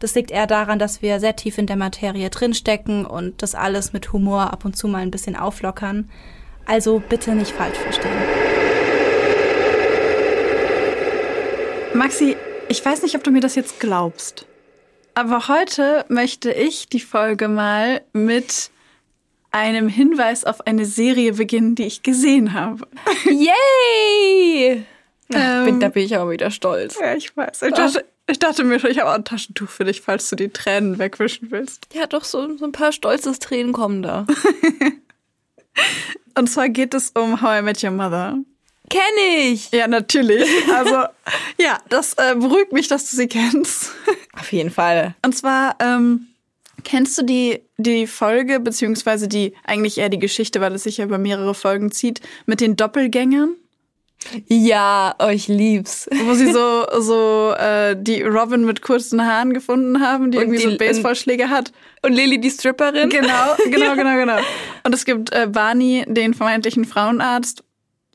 Das liegt eher daran, dass wir sehr tief in der Materie drinstecken und das alles mit Humor ab und zu mal ein bisschen auflockern. Also bitte nicht falsch verstehen. Maxi, ich weiß nicht, ob du mir das jetzt glaubst. Aber heute möchte ich die Folge mal mit einem Hinweis auf eine Serie beginnen, die ich gesehen habe. Yay! Ach, bin, da bin ich aber wieder stolz. Ja, ich weiß. Ich ich dachte mir schon, ich habe auch ein Taschentuch für dich, falls du die Tränen wegwischen willst. Ja, doch, so, so ein paar stolzes Tränen kommen da. Und zwar geht es um How I Met Your Mother. Kenn ich! Ja, natürlich. Also, ja, das äh, beruhigt mich, dass du sie kennst. Auf jeden Fall. Und zwar, ähm, kennst du die, die Folge, beziehungsweise die, eigentlich eher die Geschichte, weil es sich ja über mehrere Folgen zieht, mit den Doppelgängern? Ja, euch lieb's. Wo sie so, so äh, die Robin mit kurzen Haaren gefunden haben, die Und irgendwie die- so einen Baseballschläger hat. Und Lilly die Stripperin? Genau, genau, genau, genau. Und es gibt äh, Barney, den vermeintlichen Frauenarzt.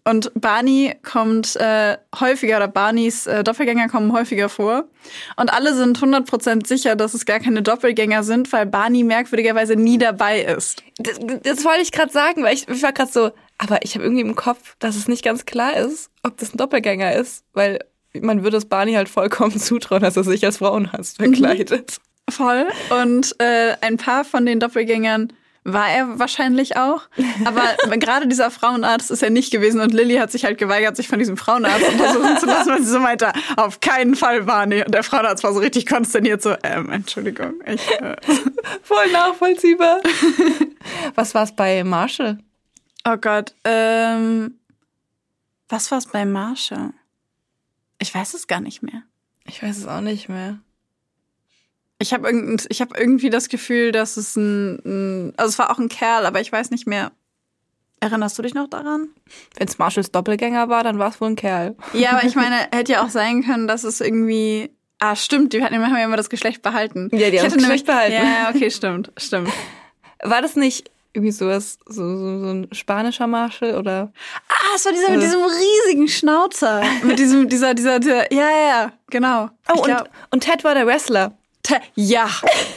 Und Barney kommt äh, häufiger, oder Barneys äh, Doppelgänger kommen häufiger vor. Und alle sind 100% sicher, dass es gar keine Doppelgänger sind, weil Barney merkwürdigerweise nie dabei ist. Das, das wollte ich gerade sagen, weil ich, ich war gerade so, aber ich habe irgendwie im Kopf, dass es nicht ganz klar ist, ob das ein Doppelgänger ist, weil man würde es Barney halt vollkommen zutrauen, dass er sich als Frauenarzt verkleidet. Voll. Und äh, ein paar von den Doppelgängern war er wahrscheinlich auch. Aber gerade dieser Frauenarzt ist er nicht gewesen und Lilly hat sich halt geweigert, sich von diesem Frauenarzt untersuchen zu lassen, weil sie so meinte, auf keinen Fall Barney. Und der Frauenarzt war so richtig konsterniert, so, ähm, Entschuldigung, ich, äh, Voll nachvollziehbar. Was war's bei Marshall? Oh Gott, ähm, was war's bei Marsha? Ich weiß es gar nicht mehr. Ich weiß es auch nicht mehr. Ich habe irgend, ich hab irgendwie das Gefühl, dass es ein, ein, also es war auch ein Kerl, aber ich weiß nicht mehr. Erinnerst du dich noch daran? Wenn es Marshalls Doppelgänger war, dann war es wohl ein Kerl. Ja, aber ich meine, hätte ja auch sein können, dass es irgendwie. Ah, stimmt, die hatten haben ja immer das Geschlecht behalten. Ja, die Ich haben das Geschlecht behalten. Ja, okay, stimmt, stimmt. War das nicht irgendwie sowas, so, so, so ein spanischer Marshall oder? Ah, es war dieser mit Äh. diesem riesigen Schnauzer. mit diesem, dieser, dieser, dieser, ja, ja, ja, genau. Oh, und, glaub- und Ted war der Wrestler. Te- ja,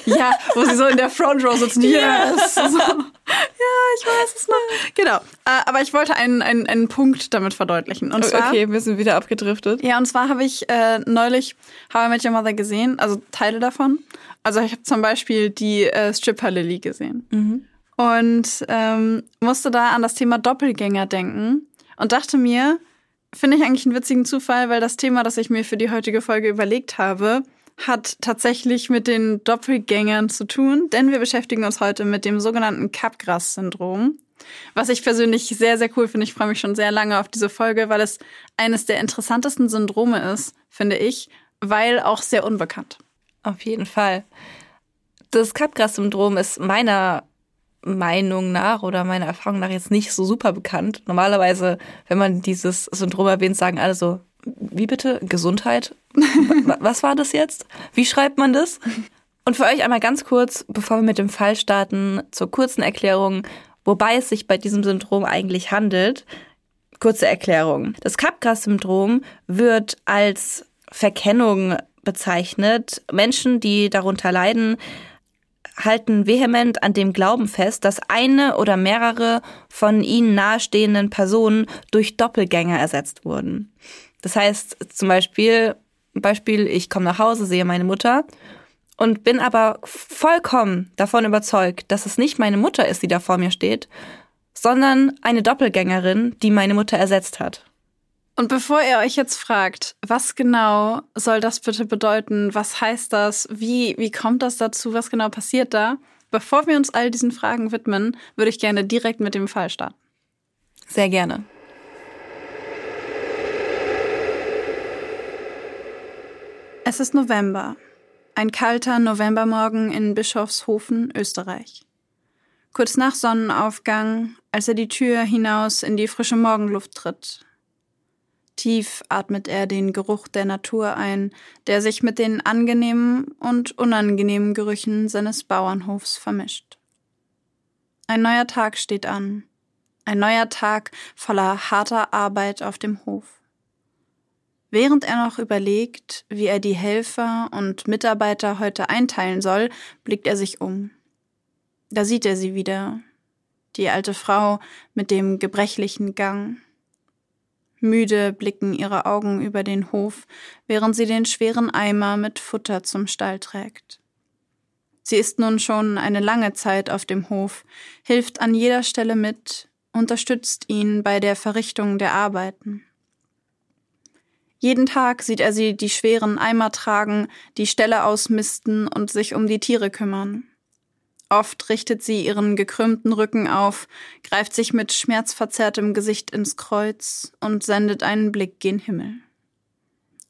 ja, wo sie so in der Front Row sitzen. Yes. So. Ja, ich weiß es noch. Genau. Äh, Aber ich wollte einen, einen, einen Punkt damit verdeutlichen. Und zwar, okay, wir sind wieder abgedriftet. Ja, und zwar habe ich äh, neulich How I Met Your Mother gesehen, also Teile davon. Also ich habe zum Beispiel die äh, Stripper Lily gesehen. Und ähm, musste da an das Thema Doppelgänger denken und dachte mir, finde ich eigentlich einen witzigen Zufall, weil das Thema, das ich mir für die heutige Folge überlegt habe, hat tatsächlich mit den Doppelgängern zu tun, denn wir beschäftigen uns heute mit dem sogenannten Capgras-Syndrom. Was ich persönlich sehr, sehr cool finde. Ich freue mich schon sehr lange auf diese Folge, weil es eines der interessantesten Syndrome ist, finde ich, weil auch sehr unbekannt. Auf jeden Fall. Das Capgras-Syndrom ist meiner Meinung nach oder meiner Erfahrung nach jetzt nicht so super bekannt. Normalerweise, wenn man dieses Syndrom erwähnt, sagen alle so, wie bitte? Gesundheit? Wa- Was war das jetzt? Wie schreibt man das? Und für euch einmal ganz kurz, bevor wir mit dem Fall starten, zur kurzen Erklärung, wobei es sich bei diesem Syndrom eigentlich handelt. Kurze Erklärung. Das Capgras-Syndrom wird als Verkennung bezeichnet. Menschen, die darunter leiden, halten vehement an dem Glauben fest, dass eine oder mehrere von ihnen nahestehenden Personen durch Doppelgänger ersetzt wurden. Das heißt zum Beispiel, Beispiel, ich komme nach Hause, sehe meine Mutter und bin aber vollkommen davon überzeugt, dass es nicht meine Mutter ist, die da vor mir steht, sondern eine Doppelgängerin, die meine Mutter ersetzt hat. Und bevor ihr euch jetzt fragt, was genau soll das bitte bedeuten? Was heißt das? Wie, wie kommt das dazu? Was genau passiert da? Bevor wir uns all diesen Fragen widmen, würde ich gerne direkt mit dem Fall starten. Sehr gerne. Es ist November. Ein kalter Novembermorgen in Bischofshofen, Österreich. Kurz nach Sonnenaufgang, als er die Tür hinaus in die frische Morgenluft tritt. Tief atmet er den Geruch der Natur ein, der sich mit den angenehmen und unangenehmen Gerüchen seines Bauernhofs vermischt. Ein neuer Tag steht an. Ein neuer Tag voller harter Arbeit auf dem Hof. Während er noch überlegt, wie er die Helfer und Mitarbeiter heute einteilen soll, blickt er sich um. Da sieht er sie wieder, die alte Frau mit dem gebrechlichen Gang. Müde blicken ihre Augen über den Hof, während sie den schweren Eimer mit Futter zum Stall trägt. Sie ist nun schon eine lange Zeit auf dem Hof, hilft an jeder Stelle mit, unterstützt ihn bei der Verrichtung der Arbeiten. Jeden Tag sieht er sie die schweren Eimer tragen, die Ställe ausmisten und sich um die Tiere kümmern. Oft richtet sie ihren gekrümmten Rücken auf, greift sich mit schmerzverzerrtem Gesicht ins Kreuz und sendet einen Blick gen Himmel.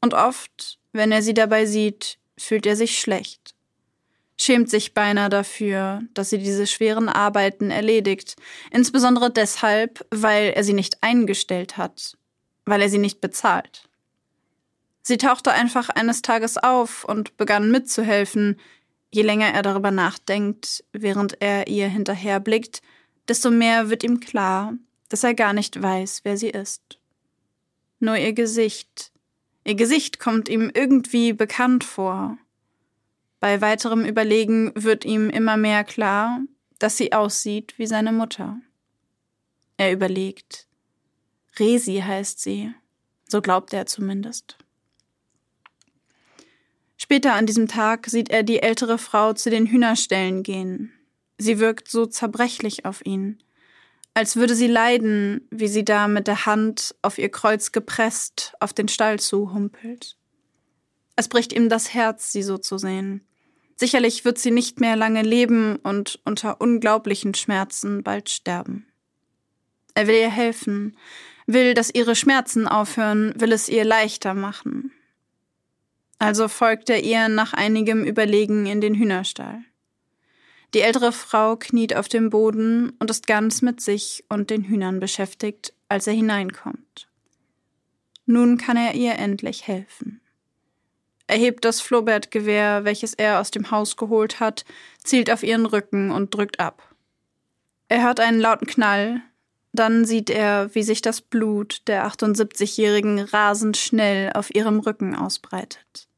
Und oft, wenn er sie dabei sieht, fühlt er sich schlecht, schämt sich beinahe dafür, dass sie diese schweren Arbeiten erledigt, insbesondere deshalb, weil er sie nicht eingestellt hat, weil er sie nicht bezahlt. Sie tauchte einfach eines Tages auf und begann mitzuhelfen. Je länger er darüber nachdenkt, während er ihr hinterherblickt, desto mehr wird ihm klar, dass er gar nicht weiß, wer sie ist. Nur ihr Gesicht. Ihr Gesicht kommt ihm irgendwie bekannt vor. Bei weiterem Überlegen wird ihm immer mehr klar, dass sie aussieht wie seine Mutter. Er überlegt. Resi heißt sie. So glaubt er zumindest. Später an diesem Tag sieht er die ältere Frau zu den Hühnerställen gehen. Sie wirkt so zerbrechlich auf ihn, als würde sie leiden, wie sie da mit der Hand auf ihr Kreuz gepresst auf den Stall zuhumpelt. Es bricht ihm das Herz, sie so zu sehen. Sicherlich wird sie nicht mehr lange leben und unter unglaublichen Schmerzen bald sterben. Er will ihr helfen, will, dass ihre Schmerzen aufhören, will es ihr leichter machen. Also folgt er ihr nach einigem Überlegen in den Hühnerstall. Die ältere Frau kniet auf dem Boden und ist ganz mit sich und den Hühnern beschäftigt, als er hineinkommt. Nun kann er ihr endlich helfen. Er hebt das Flohbertgewehr, welches er aus dem Haus geholt hat, zielt auf ihren Rücken und drückt ab. Er hört einen lauten Knall, dann sieht er, wie sich das Blut der 78-Jährigen rasend schnell auf ihrem Rücken ausbreitet.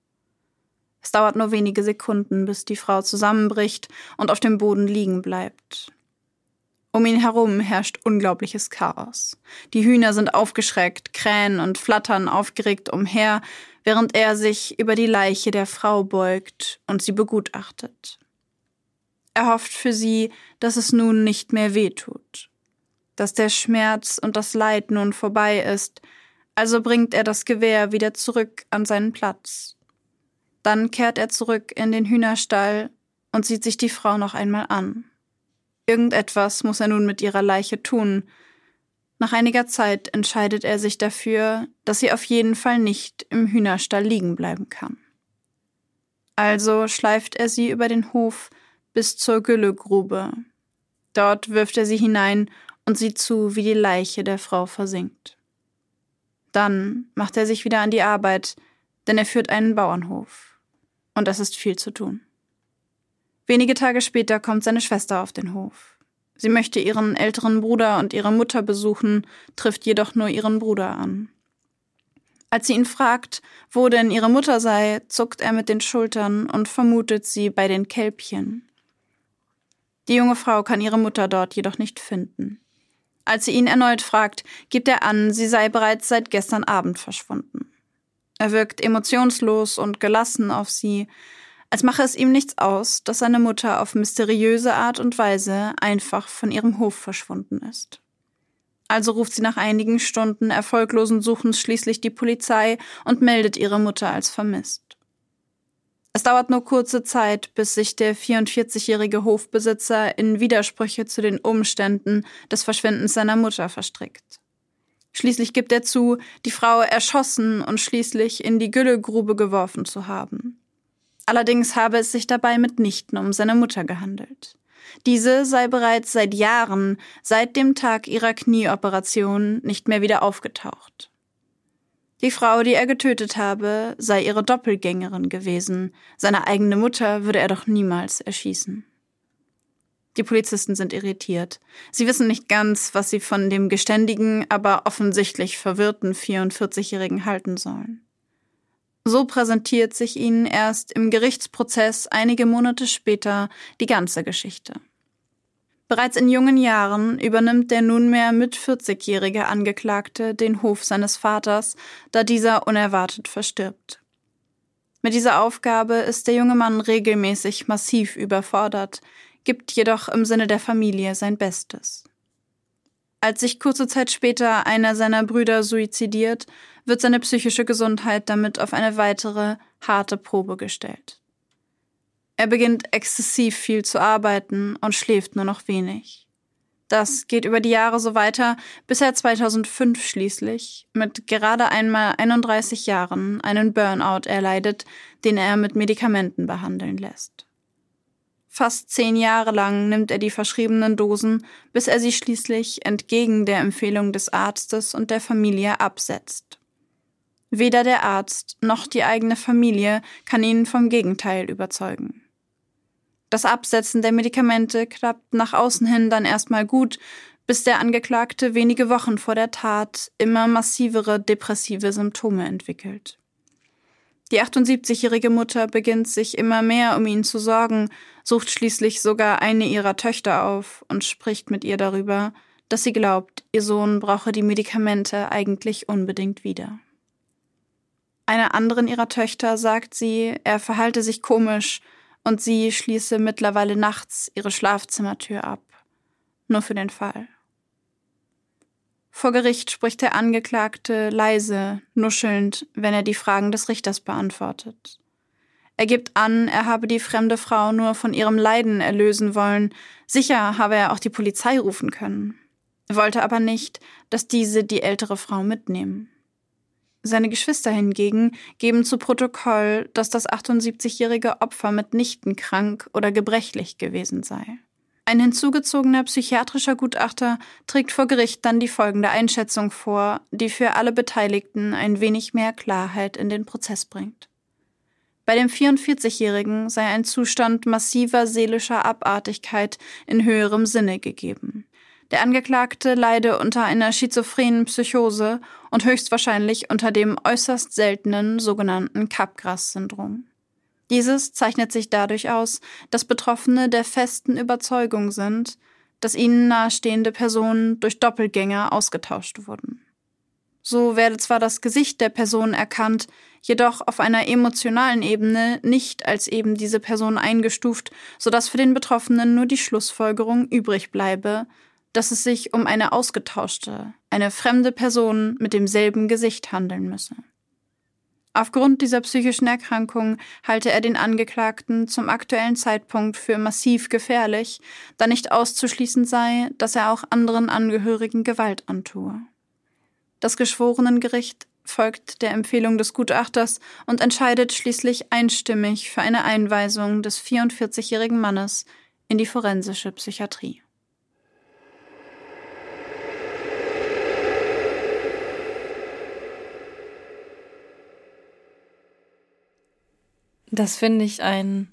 Es dauert nur wenige Sekunden, bis die Frau zusammenbricht und auf dem Boden liegen bleibt. Um ihn herum herrscht unglaubliches Chaos. Die Hühner sind aufgeschreckt, krähen und flattern aufgeregt umher, während er sich über die Leiche der Frau beugt und sie begutachtet. Er hofft für sie, dass es nun nicht mehr weh tut, dass der Schmerz und das Leid nun vorbei ist, also bringt er das Gewehr wieder zurück an seinen Platz. Dann kehrt er zurück in den Hühnerstall und sieht sich die Frau noch einmal an. Irgendetwas muss er nun mit ihrer Leiche tun. Nach einiger Zeit entscheidet er sich dafür, dass sie auf jeden Fall nicht im Hühnerstall liegen bleiben kann. Also schleift er sie über den Hof bis zur Güllegrube. Dort wirft er sie hinein und sieht zu, wie die Leiche der Frau versinkt. Dann macht er sich wieder an die Arbeit, denn er führt einen Bauernhof. Und es ist viel zu tun. Wenige Tage später kommt seine Schwester auf den Hof. Sie möchte ihren älteren Bruder und ihre Mutter besuchen, trifft jedoch nur ihren Bruder an. Als sie ihn fragt, wo denn ihre Mutter sei, zuckt er mit den Schultern und vermutet sie bei den Kälbchen. Die junge Frau kann ihre Mutter dort jedoch nicht finden. Als sie ihn erneut fragt, gibt er an, sie sei bereits seit gestern Abend verschwunden. Er wirkt emotionslos und gelassen auf sie, als mache es ihm nichts aus, dass seine Mutter auf mysteriöse Art und Weise einfach von ihrem Hof verschwunden ist. Also ruft sie nach einigen Stunden erfolglosen Suchens schließlich die Polizei und meldet ihre Mutter als vermisst. Es dauert nur kurze Zeit, bis sich der 44-jährige Hofbesitzer in Widersprüche zu den Umständen des Verschwindens seiner Mutter verstrickt. Schließlich gibt er zu, die Frau erschossen und schließlich in die Güllegrube geworfen zu haben. Allerdings habe es sich dabei mitnichten um seine Mutter gehandelt. Diese sei bereits seit Jahren, seit dem Tag ihrer Knieoperation, nicht mehr wieder aufgetaucht. Die Frau, die er getötet habe, sei ihre Doppelgängerin gewesen, seine eigene Mutter würde er doch niemals erschießen. Die Polizisten sind irritiert. Sie wissen nicht ganz, was sie von dem geständigen, aber offensichtlich verwirrten 44-Jährigen halten sollen. So präsentiert sich ihnen erst im Gerichtsprozess einige Monate später die ganze Geschichte. Bereits in jungen Jahren übernimmt der nunmehr mit 40-jährige Angeklagte den Hof seines Vaters, da dieser unerwartet verstirbt. Mit dieser Aufgabe ist der junge Mann regelmäßig massiv überfordert, gibt jedoch im Sinne der Familie sein Bestes. Als sich kurze Zeit später einer seiner Brüder suizidiert, wird seine psychische Gesundheit damit auf eine weitere, harte Probe gestellt. Er beginnt exzessiv viel zu arbeiten und schläft nur noch wenig. Das geht über die Jahre so weiter, bis er 2005 schließlich mit gerade einmal 31 Jahren einen Burnout erleidet, den er mit Medikamenten behandeln lässt. Fast zehn Jahre lang nimmt er die verschriebenen Dosen, bis er sie schließlich entgegen der Empfehlung des Arztes und der Familie absetzt. Weder der Arzt noch die eigene Familie kann ihn vom Gegenteil überzeugen. Das Absetzen der Medikamente klappt nach außen hin dann erstmal gut, bis der Angeklagte wenige Wochen vor der Tat immer massivere depressive Symptome entwickelt. Die 78-jährige Mutter beginnt sich immer mehr um ihn zu sorgen, sucht schließlich sogar eine ihrer Töchter auf und spricht mit ihr darüber, dass sie glaubt, ihr Sohn brauche die Medikamente eigentlich unbedingt wieder. Einer anderen ihrer Töchter sagt sie, er verhalte sich komisch und sie schließe mittlerweile nachts ihre Schlafzimmertür ab. Nur für den Fall. Vor Gericht spricht der Angeklagte leise, nuschelnd, wenn er die Fragen des Richters beantwortet. Er gibt an, er habe die fremde Frau nur von ihrem Leiden erlösen wollen, sicher habe er auch die Polizei rufen können, wollte aber nicht, dass diese die ältere Frau mitnehmen. Seine Geschwister hingegen geben zu Protokoll, dass das 78-jährige Opfer mitnichten krank oder gebrechlich gewesen sei. Ein hinzugezogener psychiatrischer Gutachter trägt vor Gericht dann die folgende Einschätzung vor, die für alle Beteiligten ein wenig mehr Klarheit in den Prozess bringt. Bei dem 44-Jährigen sei ein Zustand massiver seelischer Abartigkeit in höherem Sinne gegeben. Der Angeklagte leide unter einer schizophrenen Psychose und höchstwahrscheinlich unter dem äußerst seltenen sogenannten Capgras-Syndrom. Dieses zeichnet sich dadurch aus, dass Betroffene der festen Überzeugung sind, dass ihnen nahestehende Personen durch Doppelgänger ausgetauscht wurden. So werde zwar das Gesicht der Person erkannt, jedoch auf einer emotionalen Ebene nicht als eben diese Person eingestuft, sodass für den Betroffenen nur die Schlussfolgerung übrig bleibe, dass es sich um eine ausgetauschte, eine fremde Person mit demselben Gesicht handeln müsse. Aufgrund dieser psychischen Erkrankung halte er den Angeklagten zum aktuellen Zeitpunkt für massiv gefährlich, da nicht auszuschließen sei, dass er auch anderen Angehörigen Gewalt antue. Das Geschworenengericht folgt der Empfehlung des Gutachters und entscheidet schließlich einstimmig für eine Einweisung des 44-jährigen Mannes in die forensische Psychiatrie. Das finde ich einen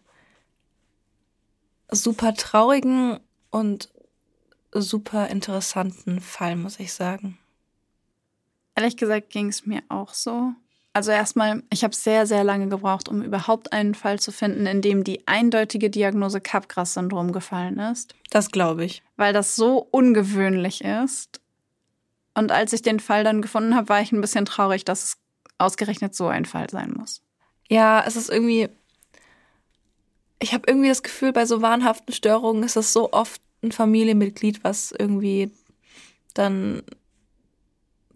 super traurigen und super interessanten Fall, muss ich sagen. Ehrlich gesagt ging es mir auch so. Also erstmal, ich habe sehr, sehr lange gebraucht, um überhaupt einen Fall zu finden, in dem die eindeutige Diagnose Capgras-Syndrom gefallen ist. Das glaube ich. Weil das so ungewöhnlich ist. Und als ich den Fall dann gefunden habe, war ich ein bisschen traurig, dass es ausgerechnet so ein Fall sein muss. Ja, es ist irgendwie. ich habe irgendwie das Gefühl, bei so wahnhaften Störungen ist das so oft ein Familienmitglied, was irgendwie dann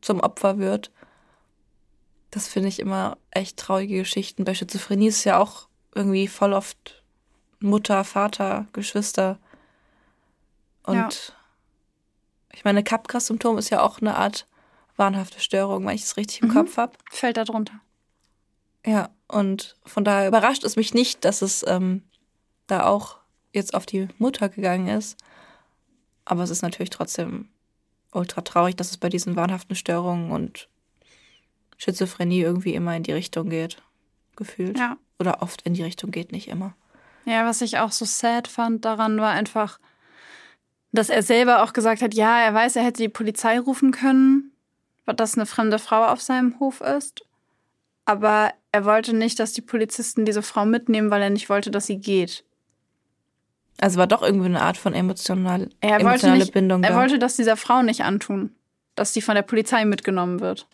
zum Opfer wird. Das finde ich immer echt traurige Geschichten. Bei Schizophrenie ist es ja auch irgendwie voll oft Mutter, Vater, Geschwister. Und ja. ich meine, Capgras-Symptom ist ja auch eine Art wahnhafte Störung, wenn ich es richtig im mhm. Kopf habe. Fällt da drunter. Ja, und von daher überrascht es mich nicht, dass es ähm, da auch jetzt auf die Mutter gegangen ist. Aber es ist natürlich trotzdem ultra traurig, dass es bei diesen wahnhaften Störungen und Schizophrenie irgendwie immer in die Richtung geht. Gefühlt. Ja. Oder oft in die Richtung geht, nicht immer. Ja, was ich auch so sad fand daran war einfach, dass er selber auch gesagt hat, ja, er weiß, er hätte die Polizei rufen können, dass eine fremde Frau auf seinem Hof ist. Aber er wollte nicht, dass die Polizisten diese Frau mitnehmen, weil er nicht wollte, dass sie geht. Also war doch irgendwie eine Art von emotional, er emotionale nicht, Bindung. Er da. wollte das dieser Frau nicht antun, dass sie von der Polizei mitgenommen wird.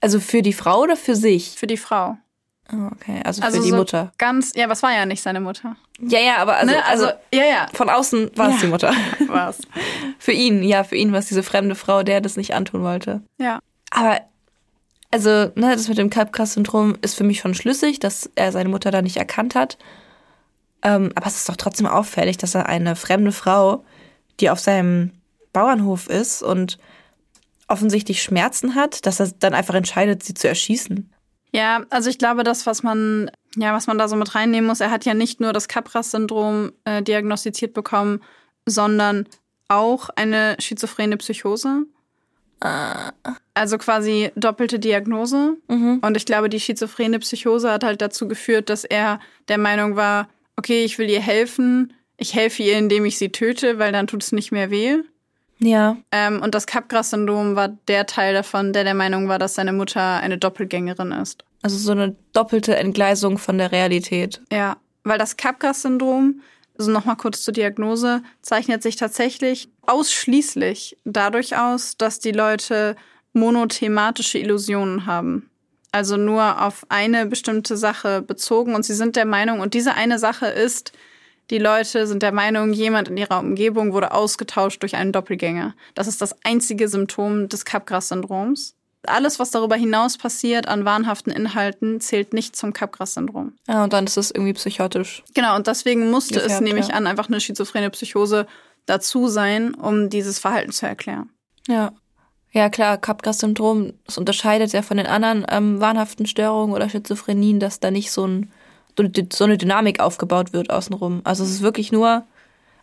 Also für die Frau oder für sich? Für die Frau. Oh, okay, also, also für die so Mutter. Ganz, ja, was war ja nicht seine Mutter. Ja, ja, aber also, ne? also, also, ja, ja. Von außen war es ja. die Mutter. Was? für ihn, ja, für ihn war es diese fremde Frau, der das nicht antun wollte. Ja. Aber also, ne, das mit dem Kalbkrass-Syndrom ist für mich schon schlüssig, dass er seine Mutter da nicht erkannt hat. Ähm, aber es ist doch trotzdem auffällig, dass er eine fremde Frau, die auf seinem Bauernhof ist und offensichtlich Schmerzen hat, dass er dann einfach entscheidet, sie zu erschießen. Ja, also ich glaube, das, was man, ja, was man da so mit reinnehmen muss, er hat ja nicht nur das Capras-Syndrom äh, diagnostiziert bekommen, sondern auch eine schizophrene Psychose. Also quasi doppelte Diagnose. Mhm. Und ich glaube, die schizophrene Psychose hat halt dazu geführt, dass er der Meinung war, okay, ich will ihr helfen, ich helfe ihr, indem ich sie töte, weil dann tut es nicht mehr weh. Ja. Ähm, und das Capgras-Syndrom war der Teil davon, der der Meinung war, dass seine Mutter eine Doppelgängerin ist. Also so eine doppelte Entgleisung von der Realität. Ja, weil das Capgras-Syndrom, also nochmal kurz zur Diagnose, zeichnet sich tatsächlich ausschließlich dadurch aus, dass die Leute monothematische Illusionen haben also nur auf eine bestimmte Sache bezogen und sie sind der Meinung, und diese eine Sache ist, die Leute sind der Meinung, jemand in ihrer Umgebung wurde ausgetauscht durch einen Doppelgänger. Das ist das einzige Symptom des Capgras-Syndroms. Alles, was darüber hinaus passiert an wahnhaften Inhalten, zählt nicht zum Capgras-Syndrom. Ja, und dann ist es irgendwie psychotisch. Genau, und deswegen musste gefärbt, es, nehme ich ja. an, einfach eine schizophrene Psychose dazu sein, um dieses Verhalten zu erklären. Ja. Ja, klar, Capgras-Syndrom, das unterscheidet ja von den anderen ähm, wahnhaften Störungen oder Schizophrenien, dass da nicht so, ein, so eine Dynamik aufgebaut wird außenrum. Also es ist wirklich nur,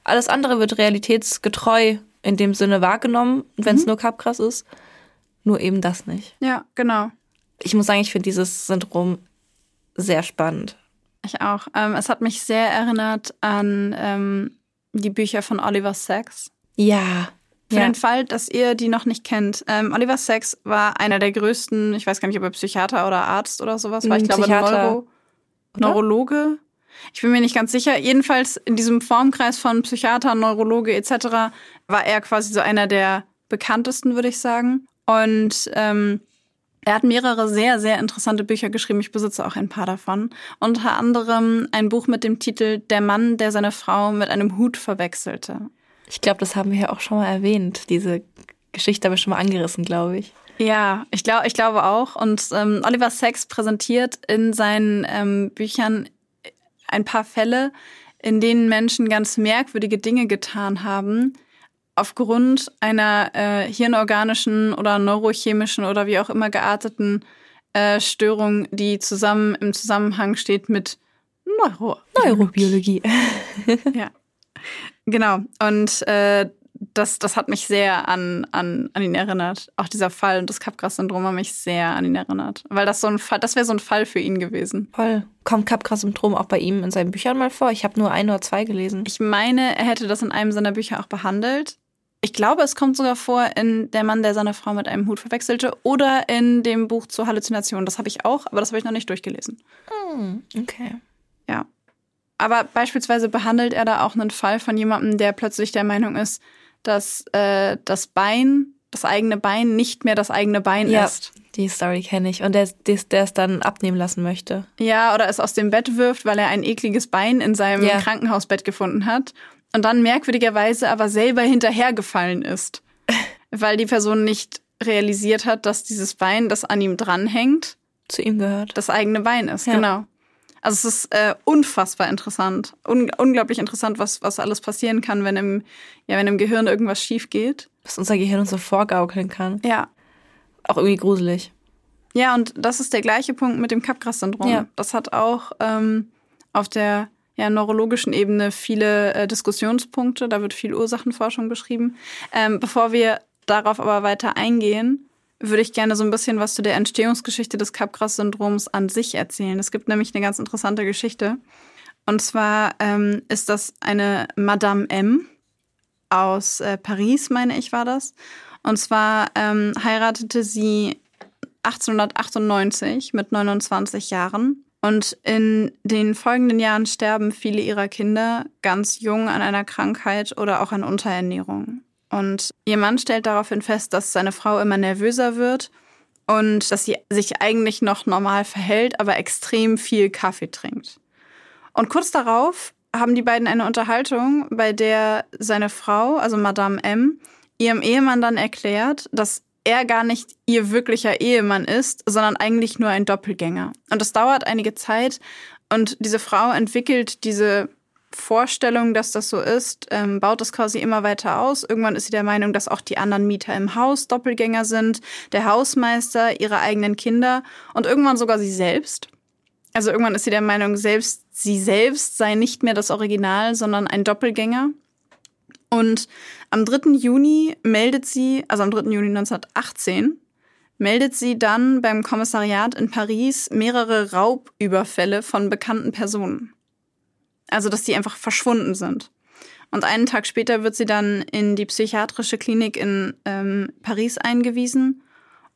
alles andere wird realitätsgetreu in dem Sinne wahrgenommen, wenn es mhm. nur Capgras ist. Nur eben das nicht. Ja, genau. Ich muss sagen, ich finde dieses Syndrom sehr spannend. Ich auch. Ähm, es hat mich sehr erinnert an ähm, die Bücher von Oliver Sacks. Ja. Für ja. den Fall, dass ihr die noch nicht kennt. Ähm, Oliver Sacks war einer der größten, ich weiß gar nicht, ob er Psychiater oder Arzt oder sowas war. Ich glaube, Neuro Neurologe. Ich bin mir nicht ganz sicher. Jedenfalls in diesem Formkreis von Psychiater, Neurologe etc. war er quasi so einer der bekanntesten, würde ich sagen. Und ähm, er hat mehrere sehr, sehr interessante Bücher geschrieben. Ich besitze auch ein paar davon. Unter anderem ein Buch mit dem Titel Der Mann, der seine Frau mit einem Hut verwechselte. Ich glaube, das haben wir ja auch schon mal erwähnt. Diese Geschichte habe ich schon mal angerissen, glaube ich. Ja, ich glaube, ich glaube auch. Und ähm, Oliver Sacks präsentiert in seinen ähm, Büchern ein paar Fälle, in denen Menschen ganz merkwürdige Dinge getan haben, aufgrund einer äh, hirnorganischen oder neurochemischen oder wie auch immer gearteten äh, Störung, die zusammen im Zusammenhang steht mit Neuro Neurobiologie. ja. Genau. Und äh, das, das hat mich sehr an, an, an ihn erinnert. Auch dieser Fall und das Capgras-Syndrom hat mich sehr an ihn erinnert. Weil das so ein Fall, das wäre so ein Fall für ihn gewesen. Voll. Kommt Capgras-Syndrom auch bei ihm in seinen Büchern mal vor? Ich habe nur ein oder zwei gelesen. Ich meine, er hätte das in einem seiner Bücher auch behandelt. Ich glaube, es kommt sogar vor in Der Mann, der seine Frau mit einem Hut verwechselte oder in dem Buch zur Halluzination. Das habe ich auch, aber das habe ich noch nicht durchgelesen. Hm, okay. Ja. Aber beispielsweise behandelt er da auch einen Fall von jemandem, der plötzlich der Meinung ist, dass äh, das Bein das eigene Bein nicht mehr das eigene Bein Ja, ist. die Story kenne ich. Und der, der, der es dann abnehmen lassen möchte. Ja, oder es aus dem Bett wirft, weil er ein ekliges Bein in seinem Ja. Krankenhausbett gefunden hat und dann merkwürdigerweise aber selber hinterhergefallen ist, weil die Person nicht realisiert hat, dass dieses Bein, das an ihm dranhängt, Zu ihm gehört. das eigene Bein ist. Ja. Genau. Also es ist äh, unfassbar interessant, Un unglaublich interessant, was was alles passieren kann, wenn im ja wenn im Gehirn irgendwas schief geht. Was unser Gehirn uns so vorgaukeln kann. Ja, Auch irgendwie gruselig. Ja, und das ist der gleiche Punkt mit dem Capgras-Syndrom. Ja. Das hat auch ähm, auf der ja, neurologischen Ebene viele äh, Diskussionspunkte. Da wird viel Ursachenforschung beschrieben. Ähm, bevor wir darauf aber weiter eingehen, würde ich gerne so ein bisschen was zu der Entstehungsgeschichte des Capgras-Syndroms an sich erzählen. Es gibt nämlich eine ganz interessante Geschichte. Und zwar ähm, ist das eine Madame M aus äh, Paris, meine ich, war das. Und zwar ähm, heiratete sie 1898 mit 29 Jahren. Und in den folgenden Jahren sterben viele ihrer Kinder ganz jung an einer Krankheit oder auch an Unterernährung. Und ihr Mann stellt daraufhin fest, dass seine Frau immer nervöser wird und dass sie sich eigentlich noch normal verhält, aber extrem viel Kaffee trinkt. Und kurz darauf haben die beiden eine Unterhaltung, bei der seine Frau, also Madame M, ihrem Ehemann dann erklärt, dass er gar nicht ihr wirklicher Ehemann ist, sondern eigentlich nur ein Doppelgänger. Und das dauert einige Zeit und diese Frau entwickelt diese Vorstellung, dass das so ist, ähm, baut das quasi immer weiter aus. Irgendwann ist sie der Meinung, dass auch die anderen Mieter im Haus Doppelgänger sind, der Hausmeister, ihre eigenen Kinder und irgendwann sogar sie selbst. Also irgendwann ist sie der Meinung, selbst sie selbst sei nicht mehr das Original, sondern ein Doppelgänger. Und am 3. Juni meldet sie, also am 3. Juni 1918, meldet sie dann beim Kommissariat in Paris mehrere Raubüberfälle von bekannten Personen. Also, dass die einfach verschwunden sind. Und einen Tag später wird sie dann in die psychiatrische Klinik in ähm, Paris eingewiesen.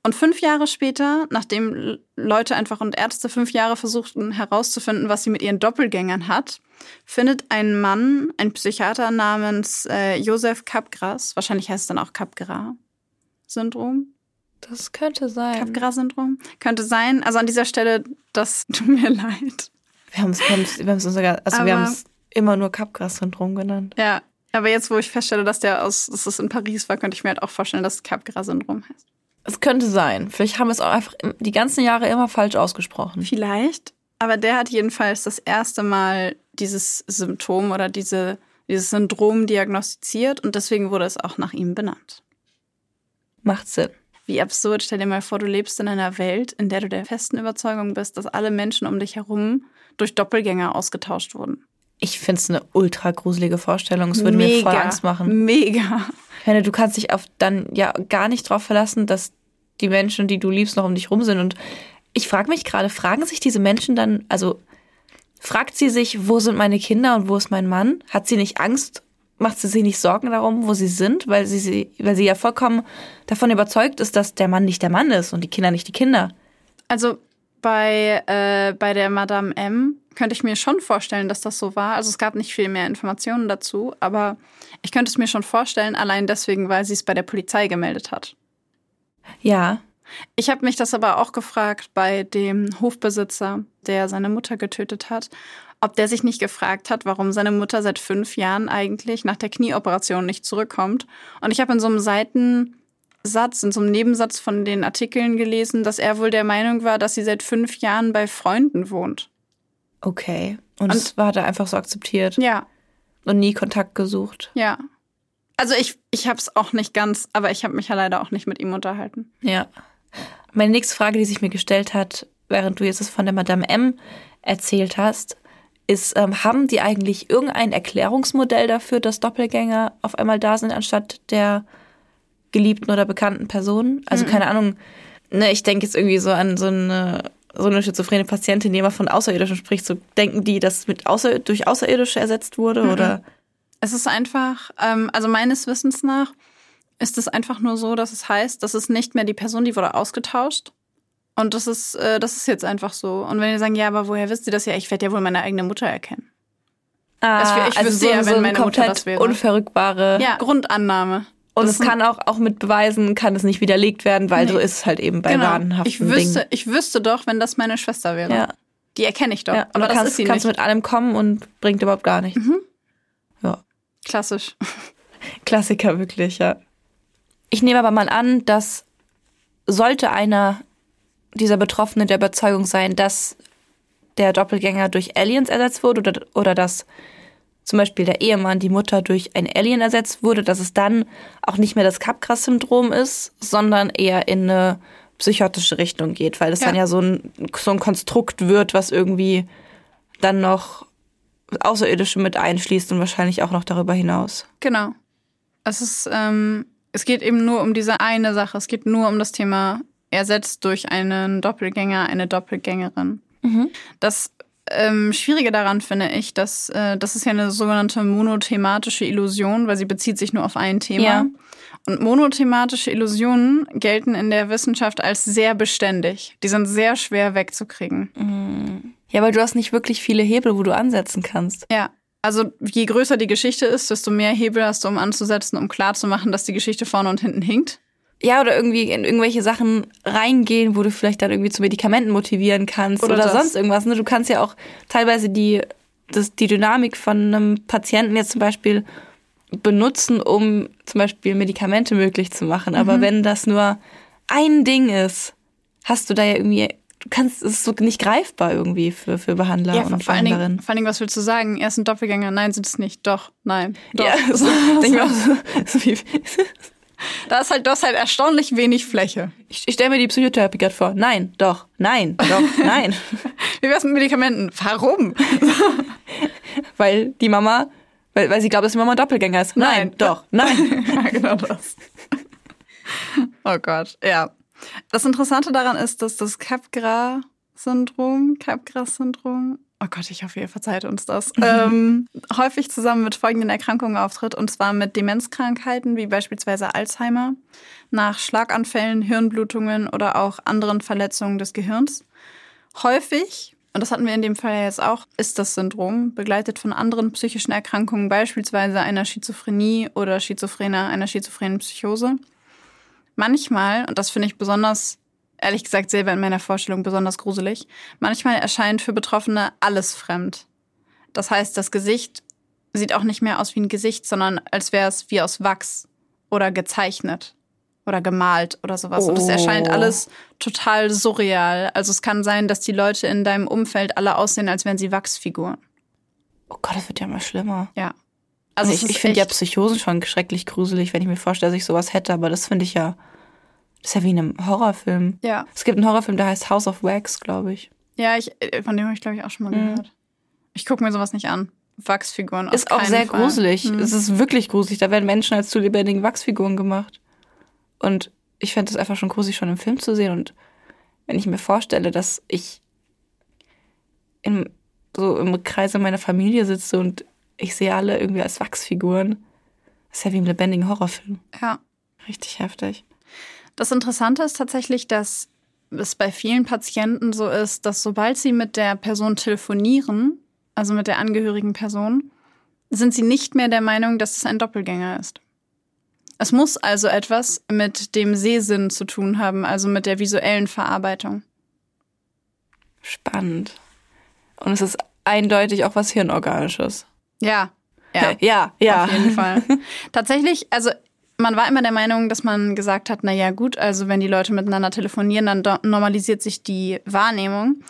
Und fünf Jahre später, nachdem Leute einfach und Ärzte fünf Jahre versuchten herauszufinden, was sie mit ihren Doppelgängern hat, findet ein Mann, ein Psychiater namens äh, Joseph Capgras, wahrscheinlich heißt es dann auch Capgras-Syndrom, Das könnte sein. Capgras-Syndrom, könnte sein. Also an dieser Stelle, das tut mir leid. Wir haben es wir haben's, sogar, also wir haben es immer nur Capgras-Syndrom genannt. Ja, aber jetzt, wo ich feststelle, dass der aus, dass das in Paris war, könnte ich mir halt auch vorstellen, dass es Capgras-Syndrom heißt. Es könnte sein. Vielleicht haben wir es auch einfach die ganzen Jahre immer falsch ausgesprochen. Vielleicht. Aber der hat jedenfalls das erste Mal dieses Symptom oder diese, dieses Syndrom diagnostiziert und deswegen wurde es auch nach ihm benannt. Macht Sinn. Wie absurd, stell dir mal vor, du lebst in einer Welt, in der du der festen Überzeugung bist, dass alle Menschen um dich herum durch Doppelgänger ausgetauscht wurden. Ich finde es eine ultra gruselige Vorstellung. Es würde mir voll Angst machen. Mega. Ich meine, du kannst dich auf dann ja gar nicht drauf verlassen, dass die Menschen, die du liebst, noch um dich rum sind. Und ich frage mich gerade, fragen sich diese Menschen dann, also fragt sie sich, wo sind meine Kinder und wo ist mein Mann? Hat sie nicht Angst? Macht sie sich nicht Sorgen darum, wo sie sind, weil sie, sie, weil sie ja vollkommen davon überzeugt ist, dass der Mann nicht der Mann ist und die Kinder nicht die Kinder. Also bei, äh, bei der Madame M könnte ich mir schon vorstellen, dass das so war. Also es gab nicht viel mehr Informationen dazu, aber ich könnte es mir schon vorstellen, allein deswegen, weil sie es bei der Polizei gemeldet hat. Ja, Ich habe mich das aber auch gefragt bei dem Hofbesitzer, der seine Mutter getötet hat, ob der sich nicht gefragt hat, warum seine Mutter seit fünf Jahren eigentlich nach der Knieoperation nicht zurückkommt. Und ich habe in so einem Seitensatz, in so einem Nebensatz von den Artikeln gelesen, dass er wohl der Meinung war, dass sie seit fünf Jahren bei Freunden wohnt. Okay. Und, Und- es war da einfach so akzeptiert Ja, und nie Kontakt gesucht. ja. Also ich, ich habe es auch nicht ganz, aber ich habe mich ja leider auch nicht mit ihm unterhalten. Ja. Meine nächste Frage, die sich mir gestellt hat, während du jetzt das von der Madame M erzählt hast, ist, ähm, haben die eigentlich irgendein Erklärungsmodell dafür, dass Doppelgänger auf einmal da sind, anstatt der geliebten oder bekannten Person? Also keine Ahnung, ne, ich denke jetzt irgendwie so an so eine so eine schizophrene Patientin, die immer von Außerirdischen spricht, so denken die, dass mit Außer durch Außerirdische ersetzt wurde oder Es ist einfach, ähm, also meines Wissens nach ist es einfach nur so, dass es heißt, das ist nicht mehr die Person, die wurde ausgetauscht. Und das ist, äh, das ist jetzt einfach so. Und wenn ihr sagen, ja, aber woher wisst ihr das ja? Ich werde ja wohl meine eigene Mutter erkennen. ah, ich wüsste ja, wenn eine meine Mutter das wäre. unverrückbare Ja, Grundannahme. Und Das es kann auch, auch mit Beweisen kann es nicht widerlegt werden, weil Nee. so ist es halt eben bei genau. wahnhaften Ich wüsste, Dingen. ich wüsste doch, wenn das meine Schwester wäre. Ja. Die erkenne ich doch. Ja, aber das kannst, ist sie kannst nicht. mit allem kommen und bringt überhaupt gar nichts. Ja. Klassisch. Klassiker wirklich, ja. Ich nehme aber mal an, dass sollte einer dieser Betroffenen der Überzeugung sein, dass der Doppelgänger durch Aliens ersetzt wurde oder, oder dass zum Beispiel der Ehemann die Mutter durch ein Alien ersetzt wurde, dass es dann auch nicht mehr das Capgras-Syndrom ist, sondern eher in eine psychotische Richtung geht, weil es Ja. dann ja so ein, so ein Konstrukt wird, was irgendwie dann noch Außerirdische mit einschließt und wahrscheinlich auch noch darüber hinaus. Genau. Es ist, ähm, es geht eben nur um diese eine Sache. Es geht nur um das Thema ersetzt durch einen Doppelgänger, eine Doppelgängerin. Das ähm, Schwierige daran finde ich, dass äh, das ist ja eine sogenannte monothematische Illusion, weil sie bezieht sich nur auf ein Thema. Ja. Und monothematische Illusionen gelten in der Wissenschaft als sehr beständig. Die sind sehr schwer wegzukriegen. Ja, weil du hast nicht wirklich viele Hebel, wo du ansetzen kannst. Ja. Also je größer die Geschichte ist, desto mehr Hebel hast du, um anzusetzen, um klarzumachen, dass die Geschichte vorne und hinten hinkt. Ja, oder irgendwie in irgendwelche Sachen reingehen, wo du vielleicht dann irgendwie zu Medikamenten motivieren kannst Oder oder, sonst irgendwas. Ne? Du kannst ja auch teilweise die, das, die Dynamik von einem Patienten jetzt zum Beispiel benutzen, um zum Beispiel Medikamente möglich zu machen. Mhm. Aber wenn das nur ein Ding ist, hast du da ja irgendwie, du kannst, es ist so nicht greifbar irgendwie für, für Behandler Ja, und vor, allen Dingen, vor allen Dingen, was willst du sagen? Er ist ein Doppelgänger. Nein, sind es nicht. Doch, nein. Doch. Ja, so, auch so, so wie, Da ist halt, du hast halt erstaunlich wenig Fläche. ich, ich stelle mir die Psychotherapie gerade vor. Nein, doch, nein, doch, nein. Wie wär's mit Medikamenten? Warum? weil die Mama, weil, weil sie glaubt, dass die Mama ein Doppelgänger ist. Nein, Nein. doch, nein. ja, genau das. Oh Gott, ja. Das Interessante daran ist, dass das Capgras-Syndrom, Capgras-Syndrom, oh Gott, ich hoffe, ihr verzeiht uns das, ähm, häufig zusammen mit folgenden Erkrankungen auftritt, und zwar mit Demenzkrankheiten wie beispielsweise Alzheimer, nach Schlaganfällen, Hirnblutungen oder auch anderen Verletzungen des Gehirns. Häufig, und das hatten wir in dem Fall ja jetzt auch, ist das Syndrom begleitet von anderen psychischen Erkrankungen, beispielsweise einer Schizophrenie oder Schizophrenia, einer schizophrenen Psychose. Manchmal, und das finde ich besonders, ehrlich gesagt, selber in meiner Vorstellung besonders gruselig, manchmal erscheint für Betroffene alles fremd. Das heißt, das Gesicht sieht auch nicht mehr aus wie ein Gesicht, sondern als wäre es wie aus Wachs oder gezeichnet oder gemalt oder sowas. Und es Oh. erscheint alles total surreal. Also es kann sein, dass die Leute in deinem Umfeld alle aussehen, als wären sie Wachsfiguren. Oh Gott, das wird ja mal schlimmer. Ja. Also ich, ich finde ja Psychosen schon schrecklich gruselig, wenn ich mir vorstelle, dass ich sowas hätte, aber das finde ich ja, das ist ja wie in einem Horrorfilm. Ja. Es gibt einen Horrorfilm, der heißt House of Wax, glaube ich. Ja, ich, äh, von dem habe ich, glaube ich, auch schon mal Mhm. gehört. Ich gucke mir sowas nicht an. Wachsfiguren. Ist auch sehr Fall. gruselig. Mhm. Es ist wirklich gruselig. Da werden Menschen als zu lebendigen Wachsfiguren gemacht. Und ich fände es einfach schon gruselig, schon im Film zu sehen. Und wenn ich mir vorstelle, dass ich im, so im Kreise meiner Familie sitze und ich sehe alle irgendwie als Wachsfiguren, das ist ja wie im lebendigen Horrorfilm. Ja. Richtig heftig. Das Interessante ist tatsächlich, dass es bei vielen Patienten so ist, dass sobald sie mit der Person telefonieren, also mit der angehörigen Person, sind sie nicht mehr der Meinung, dass es ein Doppelgänger ist. Es muss also etwas mit dem Sehsinn zu tun haben, also mit der visuellen Verarbeitung. Spannend. Und es ist eindeutig auch was Hirnorganisches. Ja, ja. ja. ja. Auf jeden Fall. Tatsächlich, also man war immer der Meinung, dass man gesagt hat, na ja gut, also wenn die Leute miteinander telefonieren, dann normalisiert sich die Wahrnehmung.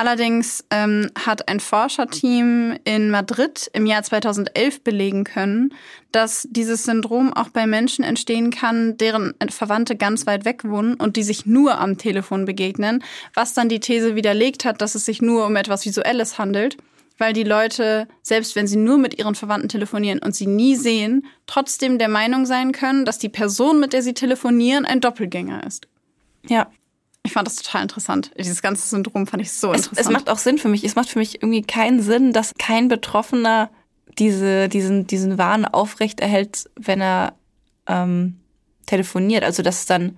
Allerdings ähm, hat ein Forscherteam in Madrid im Jahr 2011 belegen können, dass dieses Syndrom auch bei Menschen entstehen kann, deren Verwandte ganz weit weg wohnen und die sich nur am Telefon begegnen, was dann die These widerlegt hat, dass es sich nur um etwas Visuelles handelt weil die Leute, selbst wenn sie nur mit ihren Verwandten telefonieren und sie nie sehen, trotzdem der Meinung sein können, dass die Person, mit der sie telefonieren, ein Doppelgänger ist. ja. Ich fand das total interessant. Dieses ganze Syndrom fand ich so Es, interessant. es macht auch Sinn für mich. Es macht für mich irgendwie keinen Sinn, dass kein Betroffener diese, diesen, diesen Wahn aufrechterhält, wenn er ähm, telefoniert. Also, dass es dann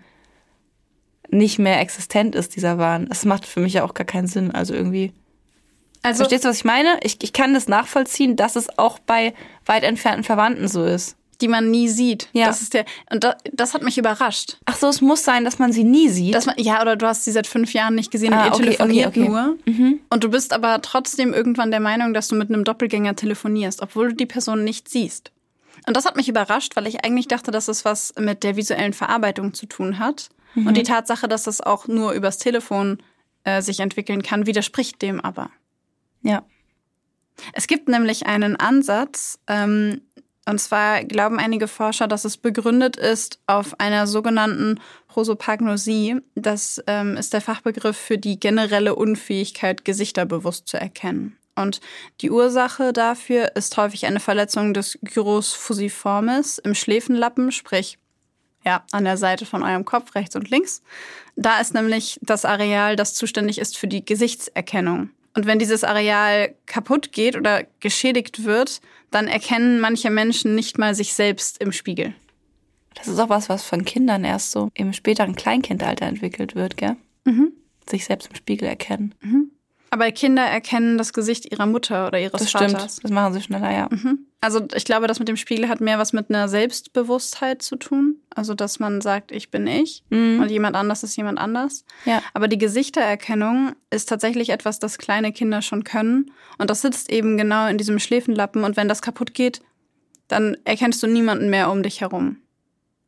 nicht mehr existent ist, dieser Wahn. Es macht für mich ja auch gar keinen Sinn. Also irgendwie. Also, Verstehst du, was ich meine? Ich, ich kann das nachvollziehen, dass es auch bei weit entfernten Verwandten so ist. die man nie sieht. Ja. Das ist der, und das, das hat mich überrascht. Ach so, es muss sein, dass man sie nie sieht. Dass man, ja, oder du hast sie seit fünf Jahren nicht gesehen Ah, und ihr okay, telefoniert okay, okay. Mhm. nur. Und du bist aber trotzdem irgendwann der Meinung, dass du mit einem Doppelgänger telefonierst, obwohl du die Person nicht siehst. Und das hat mich überrascht, weil ich eigentlich dachte, dass es was mit der visuellen Verarbeitung zu tun hat. Mhm. Und die Tatsache, dass das auch nur übers Telefon äh, sich entwickeln kann, widerspricht dem aber. Ja. Es gibt nämlich einen Ansatz, ähm, und zwar glauben einige Forscher, dass es begründet ist auf einer sogenannten Prosopagnosie. Das ähm, ist der Fachbegriff für die generelle Unfähigkeit, Gesichter bewusst zu erkennen. Und die Ursache dafür ist häufig eine Verletzung des Gyrus fusiformis im Schläfenlappen, sprich ja, an der Seite von eurem Kopf, rechts und links. Da ist nämlich das Areal, das zuständig ist für die Gesichtserkennung. Und wenn dieses Areal kaputt geht oder geschädigt wird, dann erkennen manche Menschen nicht mal sich selbst im Spiegel. Das ist auch was, was von Kindern erst so im späteren Kleinkindalter entwickelt wird, gell? Sich selbst im Spiegel erkennen. Aber Kinder erkennen das Gesicht ihrer Mutter oder ihres Das Vaters. stimmt. Das machen sie schneller, ja. Also ich glaube, das mit dem Spiegel hat mehr was mit einer Selbstbewusstheit zu tun. Also dass man sagt, ich bin ich und jemand anders ist jemand anders. Ja. Aber die Gesichtererkennung ist tatsächlich etwas, das kleine Kinder schon können. Und das sitzt eben genau in diesem Schläfenlappen. Und wenn das kaputt geht, dann erkennst du niemanden mehr um dich herum.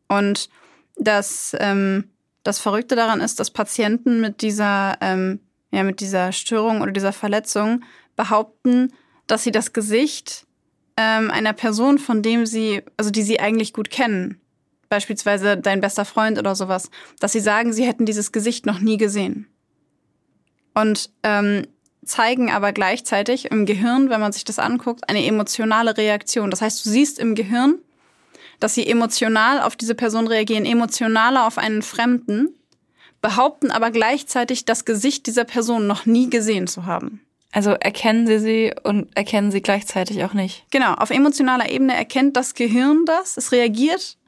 Und das, ähm, das Verrückte daran ist, dass Patienten mit dieser, ähm, ja, mit dieser Störung oder dieser Verletzung behaupten, dass sie das Gesicht ähm, einer Person, von dem sie, also die sie eigentlich gut kennen, beispielsweise dein bester Freund oder sowas, dass sie sagen, sie hätten dieses Gesicht noch nie gesehen. Und ähm, zeigen aber gleichzeitig im Gehirn, wenn man sich das anguckt, eine emotionale Reaktion. Das heißt, du siehst im Gehirn, dass sie emotional auf diese Person reagieren, emotionaler auf einen Fremden, behaupten aber gleichzeitig das Gesicht dieser Person noch nie gesehen zu haben. Also erkennen sie sie und erkennen sie gleichzeitig auch nicht. Genau, auf emotionaler Ebene erkennt das Gehirn das, es reagiert,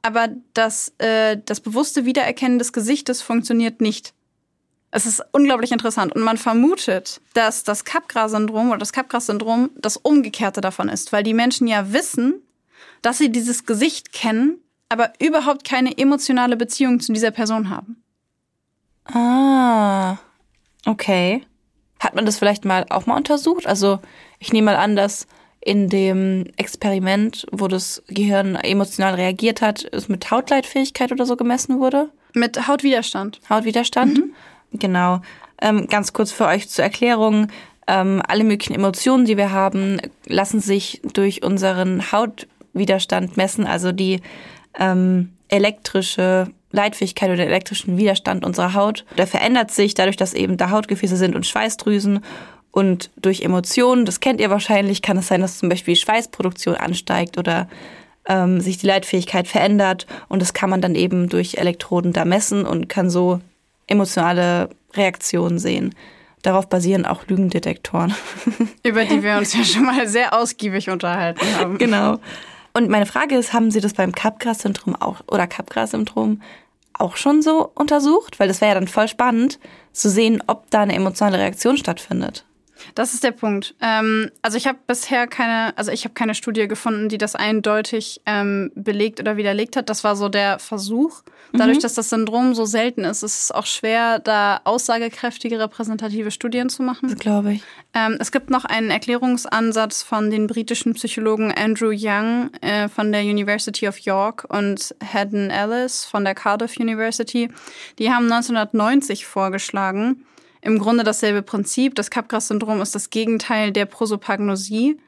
aber das, äh, das bewusste Wiedererkennen des Gesichtes funktioniert nicht. Es ist unglaublich interessant und man vermutet, dass das Capgras-Syndrom oder das Capgras-Syndrom das Umgekehrte davon ist, weil die Menschen ja wissen, dass sie dieses Gesicht kennen, aber überhaupt keine emotionale Beziehung zu dieser Person haben. Ah, okay. Hat man das vielleicht mal auch mal untersucht? Also ich nehme mal an, dass in dem Experiment, wo das Gehirn emotional reagiert hat, es mit Hautleitfähigkeit oder so gemessen wurde. Mit Hautwiderstand. Hautwiderstand. Genau. Ähm, ganz kurz für euch zur Erklärung. Ähm, alle möglichen Emotionen, die wir haben, lassen sich durch unseren Hautwiderstand messen, also die ähm, elektrische Leitfähigkeit oder elektrischen Widerstand unserer Haut. Der verändert sich dadurch, dass eben da Hautgefäße sind und Schweißdrüsen. Und durch Emotionen, das kennt ihr wahrscheinlich, kann es sein, dass zum Beispiel Schweißproduktion ansteigt oder ähm, sich die Leitfähigkeit verändert. Und das kann man dann eben durch Elektroden da messen und kann so emotionale Reaktionen sehen. Darauf basieren auch Lügendetektoren. Über die wir uns ja schon mal sehr ausgiebig unterhalten haben. genau. Und meine Frage ist, haben Sie das beim Capgras-Syndrom auch oder Capgras-Syndrom auch schon so untersucht? Weil das wäre ja dann voll spannend zu sehen, ob da eine emotionale Reaktion stattfindet. Das ist der Punkt. Ähm, also ich habe bisher keine, also ich habe keine Studie gefunden, die das eindeutig ähm, belegt oder widerlegt hat. Das war so der Versuch. Dadurch, dass das Syndrom so selten ist, ist es auch schwer, da aussagekräftige repräsentative Studien zu machen. Glaube ich. Ähm, es gibt noch einen Erklärungsansatz von den britischen Psychologen Andrew Young äh, von der University of York und Haddon Ellis von der Cardiff University. Die haben 1990 vorgeschlagen, im Grunde dasselbe Prinzip. Das Capgras-Syndrom ist das Gegenteil der Prosopagnosie.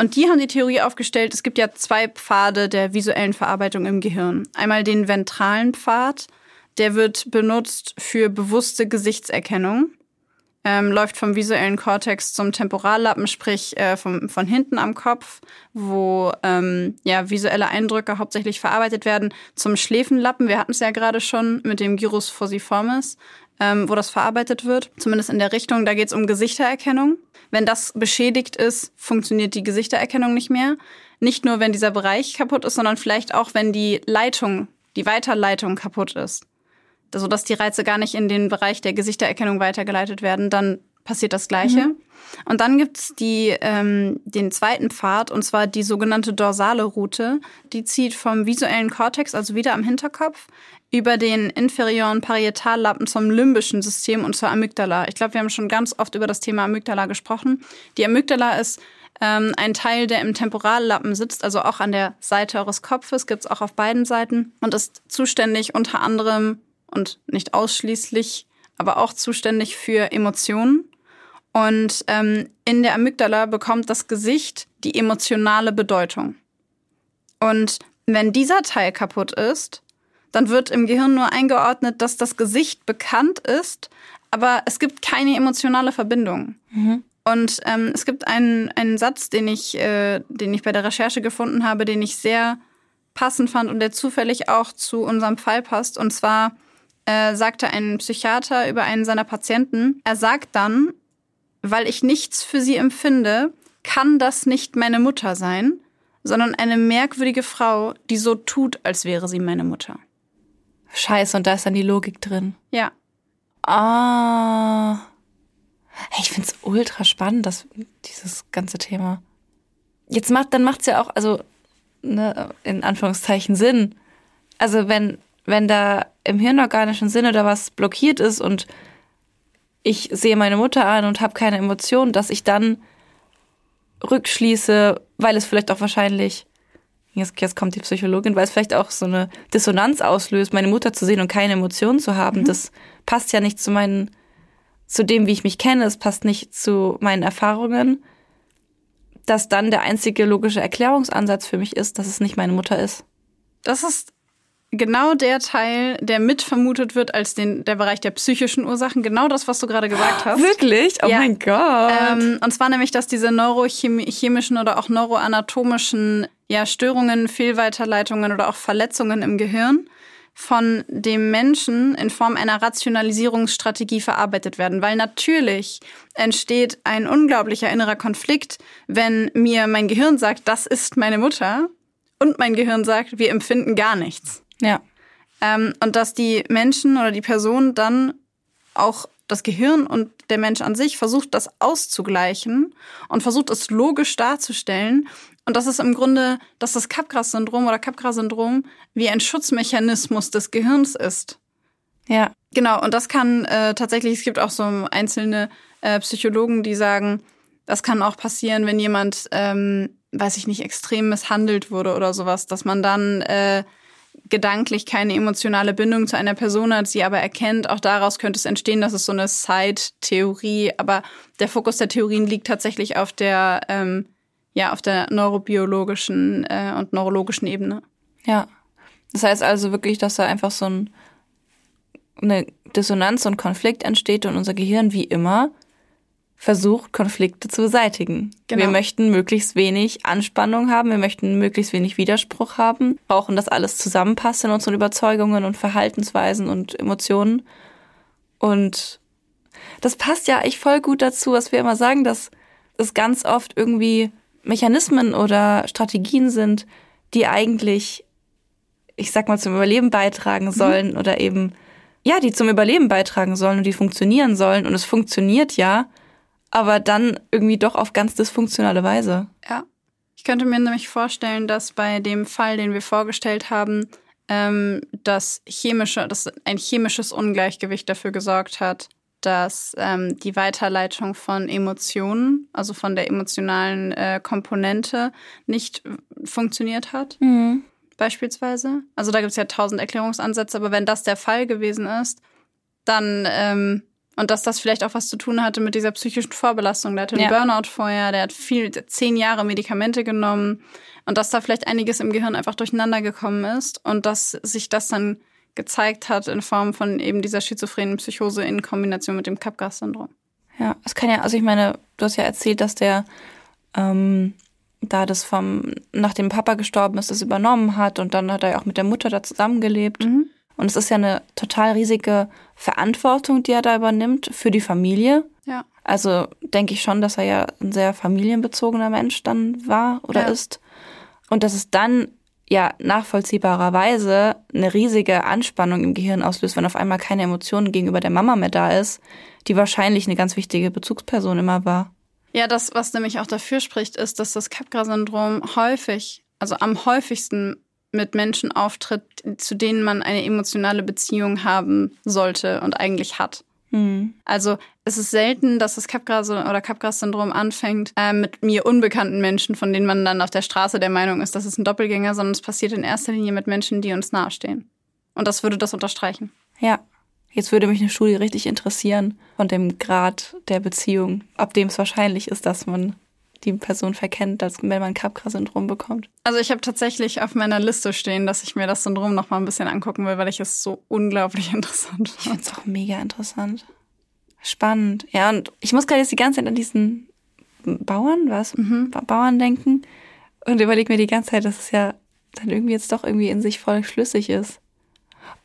Und die haben die Theorie aufgestellt, es gibt ja zwei Pfade der visuellen Verarbeitung im Gehirn. Einmal den ventralen Pfad, der wird benutzt für bewusste Gesichtserkennung ähm, läuft vom visuellen Kortex zum Temporallappen, sprich äh, vom, von hinten am Kopf, wo ähm, ja, visuelle Eindrücke hauptsächlich verarbeitet werden, zum Schläfenlappen. Wir hatten es ja gerade schon mit dem Gyrus fusiformis, ähm, wo das verarbeitet wird, zumindest in der Richtung. Da geht es um Gesichtererkennung. Wenn das beschädigt ist, funktioniert die Gesichtererkennung nicht mehr. Nicht nur, wenn dieser Bereich kaputt ist, sondern vielleicht auch, wenn die Leitung, die Weiterleitung kaputt ist sodass die Reize gar nicht in den Bereich der Gesichtererkennung weitergeleitet werden, dann passiert das Gleiche. Mhm. Und dann gibt's die, ähm, den zweiten Pfad, und zwar die sogenannte dorsale Route. Die zieht vom visuellen Kortex, also wieder am Hinterkopf, über den inferioren Parietallappen zum limbischen System und zur Amygdala. Ich glaube, wir haben schon ganz oft über das Thema Amygdala gesprochen. Die Amygdala ist ähm, ein Teil, der im Temporallappen sitzt, also auch an der Seite eures Kopfes, gibt's auch auf beiden Seiten und ist zuständig unter anderem und nicht ausschließlich, aber auch zuständig für Emotionen. Und ähm, in der Amygdala bekommt das Gesicht die emotionale Bedeutung. Und wenn dieser Teil kaputt ist, dann wird im Gehirn nur eingeordnet, dass das Gesicht bekannt ist, aber es gibt keine emotionale Verbindung. Mhm. Und ähm, es gibt einen, einen Satz, den ich, äh, den ich bei der Recherche gefunden habe, den ich sehr passend fand und der zufällig auch zu unserem Fall passt. Und zwar äh, sagte ein Psychiater über einen seiner Patienten, er sagt dann, weil ich nichts für sie empfinde, kann das nicht meine Mutter sein, sondern eine merkwürdige Frau, die so tut, als wäre sie meine Mutter. Scheiße, und da ist dann die Logik drin. Ja. Ah. Hey, ich find's ultra spannend, das, dieses ganze Thema. Jetzt macht, dann macht's ja auch, also, ne, in Anführungszeichen Sinn. Also, wenn, wenn da im hirnorganischen Sinne da was blockiert ist und ich sehe meine Mutter an und habe keine Emotionen, dass ich dann rückschließe, weil es vielleicht auch wahrscheinlich, jetzt, jetzt kommt die Psychologin, weil es vielleicht auch so eine Dissonanz auslöst, meine Mutter zu sehen und keine Emotionen zu haben. Mhm. Das passt ja nicht zu meinen zu dem, wie ich mich kenne, es passt nicht zu meinen Erfahrungen, dass dann der einzige logische Erklärungsansatz für mich ist, dass es nicht meine Mutter ist. Das ist genau der Teil, der mit vermutet wird als den, der Bereich der psychischen Ursachen. Genau das, was du gerade gesagt hast. Wirklich? Oh ja. mein Gott. Ähm, und zwar nämlich, dass diese neurochemischen oder auch neuroanatomischen ja, Störungen, Fehlweiterleitungen oder auch Verletzungen im Gehirn von dem Menschen in Form einer Rationalisierungsstrategie verarbeitet werden. Weil natürlich entsteht ein unglaublicher innerer Konflikt, wenn mir mein Gehirn sagt, das ist meine Mutter und mein Gehirn sagt, wir empfinden gar nichts. Ja. Ähm, und dass die Menschen oder die Person dann auch das Gehirn und der Mensch an sich versucht, das auszugleichen und versucht, es logisch darzustellen und das ist im Grunde, dass das Capgras-Syndrom oder Capgras-Syndrom wie ein Schutzmechanismus des Gehirns ist. Ja. Genau, und das kann äh, tatsächlich, es gibt auch so einzelne äh, Psychologen, die sagen, das kann auch passieren, wenn jemand, ähm, weiß ich nicht, extrem misshandelt wurde oder sowas, dass man dann äh, gedanklich keine emotionale Bindung zu einer Person hat, sie aber erkennt. Auch daraus könnte es entstehen, dass es so eine Side-Theorie, aber der Fokus der Theorien liegt tatsächlich auf der ähm, ja auf der neurobiologischen äh, und neurologischen Ebene. Ja. Das heißt also wirklich, dass da einfach so ein, eine Dissonanz und Konflikt entsteht und unser Gehirn wie immer versucht, Konflikte zu beseitigen. Genau. Wir möchten möglichst wenig Anspannung haben, wir möchten möglichst wenig Widerspruch haben, brauchen, dass alles zusammenpasst in unseren Überzeugungen und Verhaltensweisen und Emotionen. Und das passt ja echt voll gut dazu, was wir immer sagen, dass es ganz oft irgendwie Mechanismen oder Strategien sind, die eigentlich, ich sag mal, zum Überleben beitragen mhm. sollen mhm. oder eben, ja, die zum Überleben beitragen sollen und die funktionieren sollen. Und es funktioniert ja, aber dann irgendwie doch auf ganz dysfunktionale Weise. Ja. Ich könnte mir nämlich vorstellen, dass bei dem Fall, den wir vorgestellt haben, ähm, das chemische, das ein chemisches Ungleichgewicht dafür gesorgt hat, dass ähm, die Weiterleitung von Emotionen, also von der emotionalen äh, Komponente, nicht funktioniert hat. Mhm. Beispielsweise. Also da gibt es ja tausend Erklärungsansätze, aber wenn das der Fall gewesen ist, dann ähm, und dass das vielleicht auch was zu tun hatte mit dieser psychischen Vorbelastung. Der hatte einen ja. Burnout vorher, der hat viel, zehn Jahre Medikamente genommen und dass da vielleicht einiges im Gehirn einfach durcheinander gekommen ist und dass sich das dann gezeigt hat in Form von eben dieser schizophrenen Psychose in Kombination mit dem Capgras-Syndrom. Ja, es kann ja, also ich meine, du hast ja erzählt, dass der ähm, da das vom, nachdem Papa gestorben ist, das übernommen hat und dann hat er ja auch mit der Mutter da zusammengelebt. Mhm. Und es ist ja eine total riesige Verantwortung, die er da übernimmt für die Familie. Ja. Also denke ich schon, dass er ja ein sehr familienbezogener Mensch dann war oder ja. ist. Und dass es dann ja nachvollziehbarerweise eine riesige Anspannung im Gehirn auslöst, wenn auf einmal keine Emotionen gegenüber der Mama mehr da ist, die wahrscheinlich eine ganz wichtige Bezugsperson immer war. Ja, das, was nämlich auch dafür spricht, ist, dass das Capgras-Syndrom häufig, also am häufigsten mit Menschen auftritt, zu denen man eine emotionale Beziehung haben sollte und eigentlich hat. Mhm. Also es ist selten, dass das Capgras oder Capgras-Syndrom anfängt äh, mit mir unbekannten Menschen, von denen man dann auf der Straße der Meinung ist, das ist ein Doppelgänger, sondern es passiert in erster Linie mit Menschen, die uns nahestehen. Und das würde das unterstreichen. Ja. Jetzt würde mich eine Studie richtig interessieren von dem Grad der Beziehung, ab dem es wahrscheinlich ist, dass man die Person verkennt, als wenn man Capgras-Syndrom bekommt. Also ich habe tatsächlich auf meiner Liste stehen, dass ich mir das Syndrom noch mal ein bisschen angucken will, weil ich es so unglaublich interessant finde. Ich finde es auch mega interessant. Spannend. Ja, und ich muss gerade jetzt die ganze Zeit an diesen Bauern, was? Mhm. Bauern denken und überlege mir die ganze Zeit, dass es ja dann irgendwie jetzt doch irgendwie in sich voll schlüssig ist.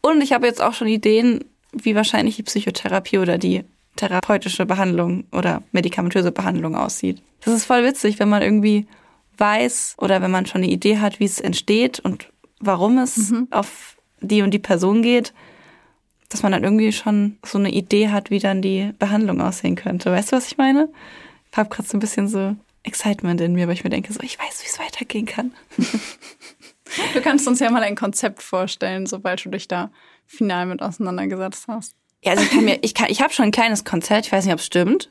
Und ich habe jetzt auch schon Ideen, wie wahrscheinlich die Psychotherapie oder die therapeutische Behandlung oder medikamentöse Behandlung aussieht. Das ist voll witzig, wenn man irgendwie weiß oder wenn man schon eine Idee hat, wie es entsteht und warum es mhm. auf die und die Person geht, dass man dann irgendwie schon so eine Idee hat, wie dann die Behandlung aussehen könnte. Weißt du, was ich meine? Ich habe gerade so ein bisschen so Excitement in mir, weil ich mir denke, so ich weiß, wie es weitergehen kann. Du kannst uns ja mal ein Konzept vorstellen, sobald du dich da final mit auseinandergesetzt hast. Ja, also ich kann mir, ich kann, ich habe schon ein kleines Konzept, ich weiß nicht, ob es stimmt,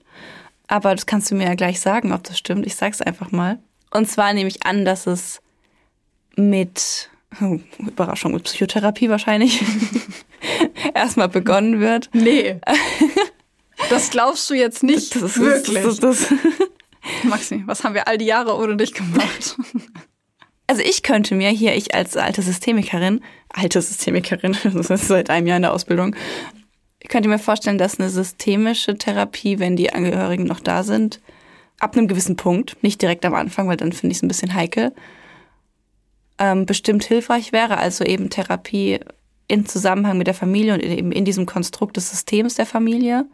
aber das kannst du mir ja gleich sagen, ob das stimmt. Ich sag's einfach mal. Und zwar nehme ich an, dass es mit oh, Überraschung mit Psychotherapie wahrscheinlich erstmal begonnen wird. Nee. Das glaubst du jetzt nicht das ist, wirklich. Das, das, das. Maxi, was haben wir all die Jahre ohne dich gemacht? Also ich könnte mir hier, ich als alte Systemikerin, alte Systemikerin, das ist seit einem Jahr in der Ausbildung, ich könnte mir vorstellen, dass eine systemische Therapie, wenn die Angehörigen noch da sind, ab einem gewissen Punkt, nicht direkt am Anfang, weil dann finde ich es ein bisschen heikel, ähm, bestimmt hilfreich wäre. Also eben Therapie in Zusammenhang mit der Familie und eben in diesem Konstrukt des Systems der Familie,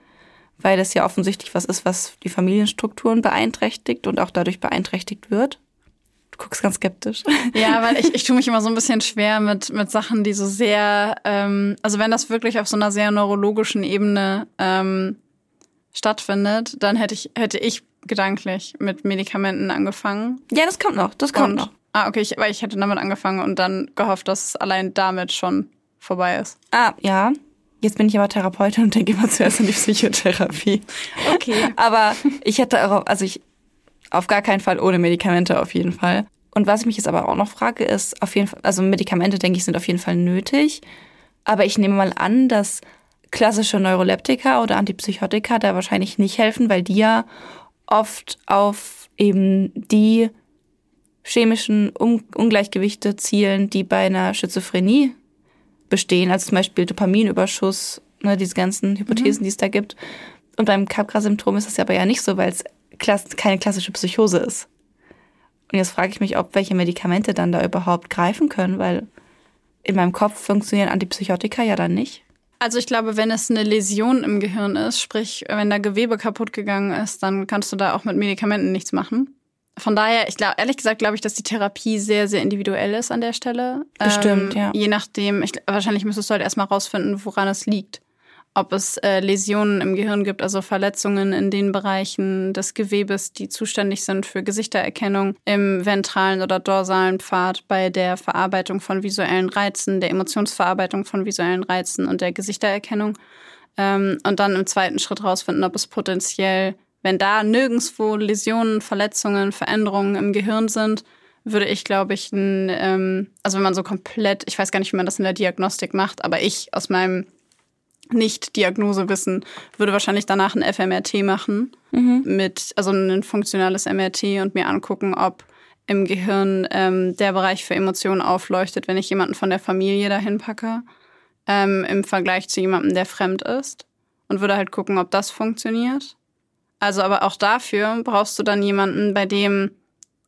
weil das ja offensichtlich was ist, was die Familienstrukturen beeinträchtigt und auch dadurch beeinträchtigt wird guckst ganz skeptisch. Ja, weil ich, ich tue mich immer so ein bisschen schwer mit, mit Sachen, die so sehr, ähm, also wenn das wirklich auf so einer sehr neurologischen Ebene ähm, stattfindet, dann hätte ich, hätte ich gedanklich mit Medikamenten angefangen. Ja, das kommt noch, das kommt und, noch. Ah, okay, ich, weil ich hätte damit angefangen und dann gehofft, dass es allein damit schon vorbei ist. Ah, ja. Jetzt bin ich aber Therapeutin und denke immer zuerst an die Psychotherapie. Okay. Aber ich hätte auch, also ich, auf gar keinen Fall ohne Medikamente auf jeden Fall. Und was ich mich jetzt aber auch noch frage, ist auf jeden Fall, also Medikamente, denke ich, sind auf jeden Fall nötig. Aber ich nehme mal an, dass klassische Neuroleptika oder Antipsychotika da wahrscheinlich nicht helfen, weil die ja oft auf eben die chemischen Ungleichgewichte zielen, die bei einer Schizophrenie bestehen, also zum Beispiel Dopaminüberschuss, ne, diese ganzen Hypothesen, mhm. die es da gibt. Und beim Capgras-Symptom ist das ja aber ja nicht so, weil es klass keine klassische Psychose ist. Und jetzt frage ich mich, ob welche Medikamente dann da überhaupt greifen können, weil in meinem Kopf funktionieren Antipsychotika ja dann nicht. Also ich glaube, wenn es eine Läsion im Gehirn ist, sprich, wenn da Gewebe kaputt gegangen ist, dann kannst du da auch mit Medikamenten nichts machen. Von daher, ich glaube, ehrlich gesagt, glaube ich, dass die Therapie sehr, sehr individuell ist an der Stelle. Bestimmt, ähm, ja. Je nachdem, ich, wahrscheinlich müsstest du halt erstmal rausfinden, woran es liegt ob es äh, Läsionen im Gehirn gibt, also Verletzungen in den Bereichen des Gewebes, die zuständig sind für Gesichtererkennung im ventralen oder dorsalen Pfad bei der Verarbeitung von visuellen Reizen, der Emotionsverarbeitung von visuellen Reizen und der Gesichtererkennung. Ähm, und dann im zweiten Schritt rausfinden, ob es potenziell, wenn da nirgendswo Läsionen, Verletzungen, Veränderungen im Gehirn sind, würde ich, glaube ich, ein, ähm, also wenn man so komplett, ich weiß gar nicht, wie man das in der Diagnostik macht, aber ich aus meinem nicht Diagnose wissen, würde wahrscheinlich danach ein FMRT machen mhm. mit also ein funktionales MRT und mir angucken, ob im Gehirn ähm, der Bereich für Emotionen aufleuchtet, wenn ich jemanden von der Familie dahin packe, ähm, im Vergleich zu jemandem, der fremd ist und würde halt gucken, ob das funktioniert. Also aber auch dafür brauchst du dann jemanden, bei dem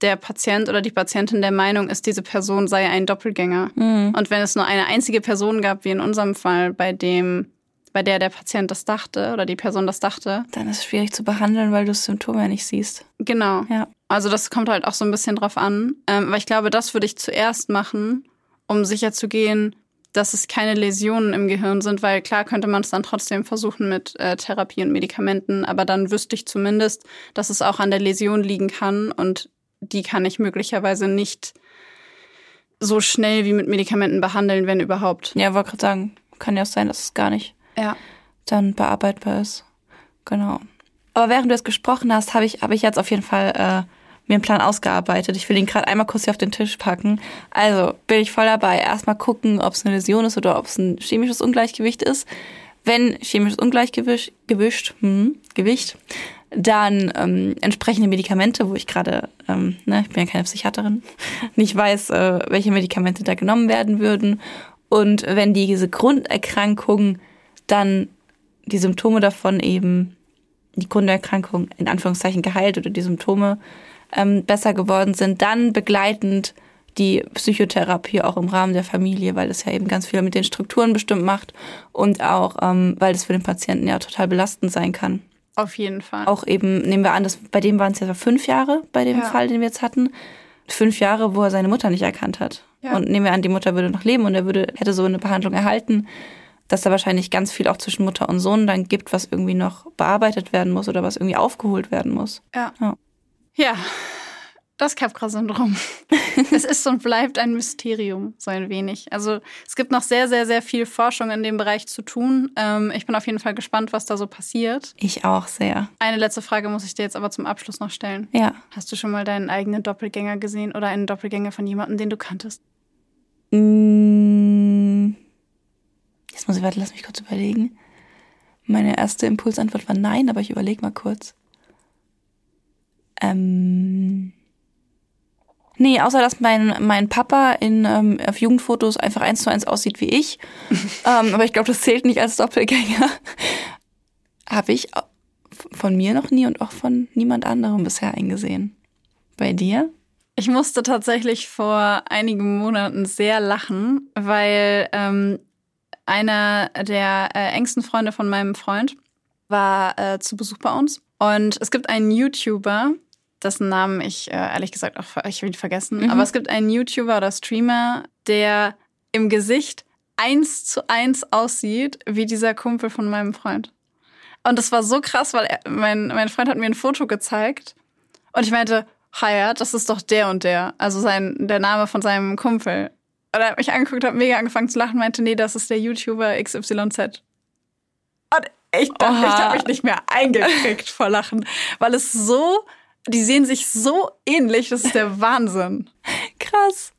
der Patient oder die Patientin der Meinung ist, diese Person sei ein Doppelgänger. Mhm. Und wenn es nur eine einzige Person gab, wie in unserem Fall, bei dem bei der der Patient das dachte oder die Person das dachte. Dann ist es schwierig zu behandeln, weil du das Symptom ja nicht siehst. Genau. Ja. Also das kommt halt auch so ein bisschen drauf an. Ähm, weil ich glaube, das würde ich zuerst machen, um sicher zu gehen, dass es keine Läsionen im Gehirn sind, weil klar könnte man es dann trotzdem versuchen mit äh, Therapie und Medikamenten, aber dann wüsste ich zumindest, dass es auch an der Läsion liegen kann und die kann ich möglicherweise nicht so schnell wie mit Medikamenten behandeln, wenn überhaupt. Ja, wollte gerade sagen, kann ja auch sein, dass es gar nicht Ja. dann bearbeitbar ist. Genau. Aber während du jetzt gesprochen hast, habe ich, habe ich jetzt auf jeden Fall äh, mir einen Plan ausgearbeitet. Ich will ihn gerade einmal kurz hier auf den Tisch packen. Also bin ich voll dabei. Erstmal gucken, ob es eine Läsion ist oder ob es ein chemisches Ungleichgewicht ist. Wenn chemisches Ungleichgewicht, gewischt, hm, Gewicht, dann ähm, entsprechende Medikamente, wo ich gerade, ähm, ne, ich bin ja keine Psychiaterin, nicht weiß, äh, welche Medikamente da genommen werden würden. Und wenn diese Grunderkrankung dann die Symptome davon eben, die Grunderkrankung in Anführungszeichen geheilt oder die Symptome ähm, besser geworden sind, dann begleitend die Psychotherapie auch im Rahmen der Familie, weil das ja eben ganz viel mit den Strukturen bestimmt macht und auch, ähm, weil das für den Patienten ja total belastend sein kann. Auf jeden Fall. Auch eben, nehmen wir an, dass, bei dem waren es ja fünf Jahre, bei dem Ja. Fall, den wir jetzt hatten. Fünf Jahre, wo er seine Mutter nicht erkannt hat. Ja. Und nehmen wir an, die Mutter würde noch leben und er würde, hätte so eine Behandlung erhalten, dass da wahrscheinlich ganz viel auch zwischen Mutter und Sohn dann gibt, was irgendwie noch bearbeitet werden muss oder was irgendwie aufgeholt werden muss. Ja. Ja. Ja, das Capgras-Syndrom. es ist und bleibt ein Mysterium, so ein wenig. Also es gibt noch sehr, sehr, sehr viel Forschung in dem Bereich zu tun. Ähm, ich bin auf jeden Fall gespannt, was da so passiert. Ich auch sehr. Eine letzte Frage muss ich dir jetzt aber zum Abschluss noch stellen. Ja. Hast du schon mal deinen eigenen Doppelgänger gesehen oder einen Doppelgänger von jemandem, den du kanntest? Mm. Jetzt muss ich, warte, lass mich kurz überlegen. Meine erste Impulsantwort war nein, aber ich überlege mal kurz. Ähm. Nee, außer dass mein, mein Papa in, ähm, auf Jugendfotos einfach eins zu eins aussieht wie ich. ähm, aber ich glaube, das zählt nicht als Doppelgänger. Habe ich von mir noch nie und auch von niemand anderem bisher eingesehen. Bei dir? Ich musste tatsächlich vor einigen Monaten sehr lachen, weil ähm, einer der äh, engsten Freunde von meinem Freund war äh, zu Besuch bei uns. Und es gibt einen YouTuber, dessen Namen ich äh, ehrlich gesagt auch ich will ihn vergessen, Mhm. aber es gibt einen YouTuber oder Streamer, der im Gesicht eins zu eins aussieht wie dieser Kumpel von meinem Freund. Und das war so krass, weil er, mein, mein Freund hat mir ein Foto gezeigt und ich meinte, Hayat, das ist doch der und der. Also sein, der Name von seinem Kumpel. Und er hat mich angeguckt, hat mega angefangen zu lachen, meinte, nee, das ist der YouTuber XYZ. Und ich dachte, Oha. ich habe mich nicht mehr eingekriegt vor Lachen, weil es so, die sehen sich so ähnlich, das ist der Wahnsinn. Krass.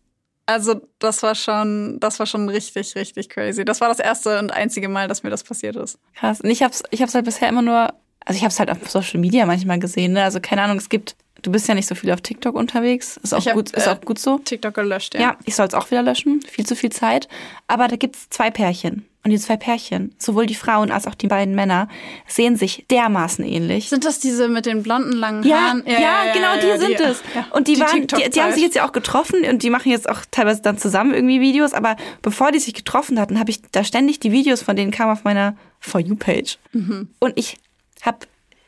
Also das war schon, das war schon richtig, richtig crazy. Das war das erste und einzige Mal, dass mir das passiert ist. Krass. Und ich hab's, ich hab's halt bisher immer nur, also ich hab's halt auf Social Media manchmal gesehen, ne? Also keine Ahnung, es gibt, du bist ja nicht so viel auf TikTok unterwegs. Ist auch Ich hab, gut, ist äh, auch gut so. TikTok gelöscht, ja. Ja, ich soll es auch wieder löschen. Viel zu viel Zeit. Aber da gibt's zwei Pärchen. Und die zwei Pärchen, sowohl die Frauen als auch die beiden Männer, sehen sich dermaßen ähnlich. Sind das diese mit den blonden langen Ja, Haaren? ja, genau, die sind ja, es. ja. Und die, waren, die, die haben sich jetzt ja auch getroffen und die machen jetzt auch teilweise dann zusammen irgendwie Videos. Aber bevor die sich getroffen hatten, habe ich da ständig die Videos von denen kamen auf meiner For You Page. Mhm. Und ich habe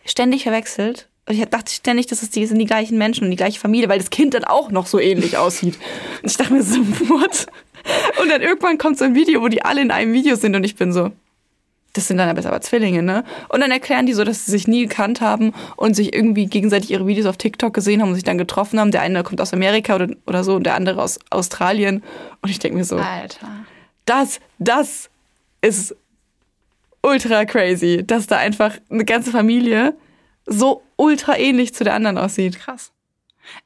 ständig verwechselt. Und ich dachte ständig, dass es die sind die gleichen Menschen und die gleiche Familie, weil das Kind dann auch noch so ähnlich aussieht. Und ich dachte mir so, what? Und dann irgendwann kommt so ein Video, wo die alle in einem Video sind und ich bin so, das sind dann aber aber Zwillinge, ne? Und dann erklären die so, dass sie sich nie gekannt haben und sich irgendwie gegenseitig ihre Videos auf TikTok gesehen haben und sich dann getroffen haben. Der eine kommt aus Amerika oder, oder so und der andere aus Australien. Und ich denke mir so, Alter. das, das ist ultra crazy, dass da einfach eine ganze Familie so ultra ähnlich zu der anderen aussieht. Krass.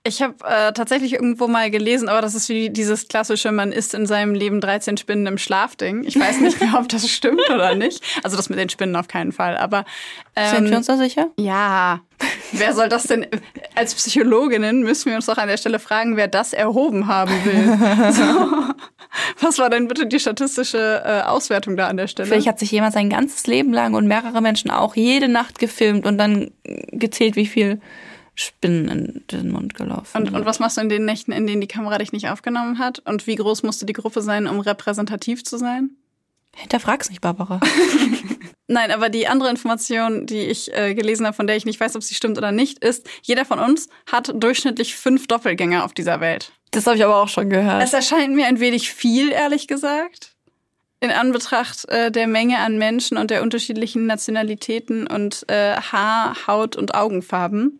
Ich habe äh, tatsächlich irgendwo mal gelesen, aber das ist wie dieses klassische, man isst in seinem Leben 13 Spinnen im Schlafding. Ich weiß nicht mehr, ob das stimmt oder nicht. Also das mit den Spinnen auf keinen Fall. Aber ähm, Sind wir uns da sicher? ja, wer soll das denn? Als Psychologinnen müssen wir uns doch an der Stelle fragen, wer das erhoben haben will. So. Was war denn bitte die statistische äh, Auswertung da an der Stelle? Vielleicht hat sich jemand sein ganzes Leben lang und mehrere Menschen auch jede Nacht gefilmt und dann gezählt, wie viel Spinnen in den Mund gelaufen Und, und was machst du in den Nächten, in denen die Kamera dich nicht aufgenommen hat? Und wie groß musste die Gruppe sein, um repräsentativ zu sein? Hinterfrag's nicht, Barbara. Nein, aber die andere Information, die ich äh, gelesen habe, von der ich nicht weiß, ob sie stimmt oder nicht, ist, jeder von uns hat durchschnittlich fünf Doppelgänger auf dieser Welt. Das habe ich aber auch schon gehört. Es erscheint mir ein wenig viel, ehrlich gesagt. in Anbetracht äh, der Menge an Menschen und der unterschiedlichen Nationalitäten und äh, Haar, Haut und Augenfarben.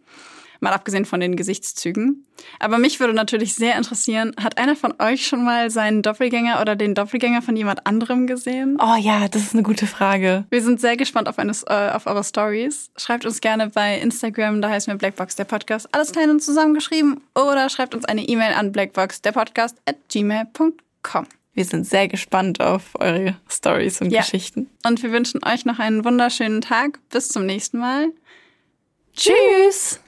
Mal abgesehen von den Gesichtszügen. Aber mich würde natürlich sehr interessieren, hat einer von euch schon mal seinen Doppelgänger oder den Doppelgänger von jemand anderem gesehen? Oh ja, das ist eine gute Frage. Wir sind sehr gespannt auf, eine, äh, auf eure Stories. Schreibt uns gerne bei Instagram, da heißen wir Blackbox der Podcast, alles klein und zusammengeschrieben. Oder schreibt uns eine E-Mail an blackbox der Podcast at gmail.com. Wir sind sehr gespannt auf eure Stories und Ja. Geschichten. Und wir wünschen euch noch einen wunderschönen Tag. Bis zum nächsten Mal. Tschüss!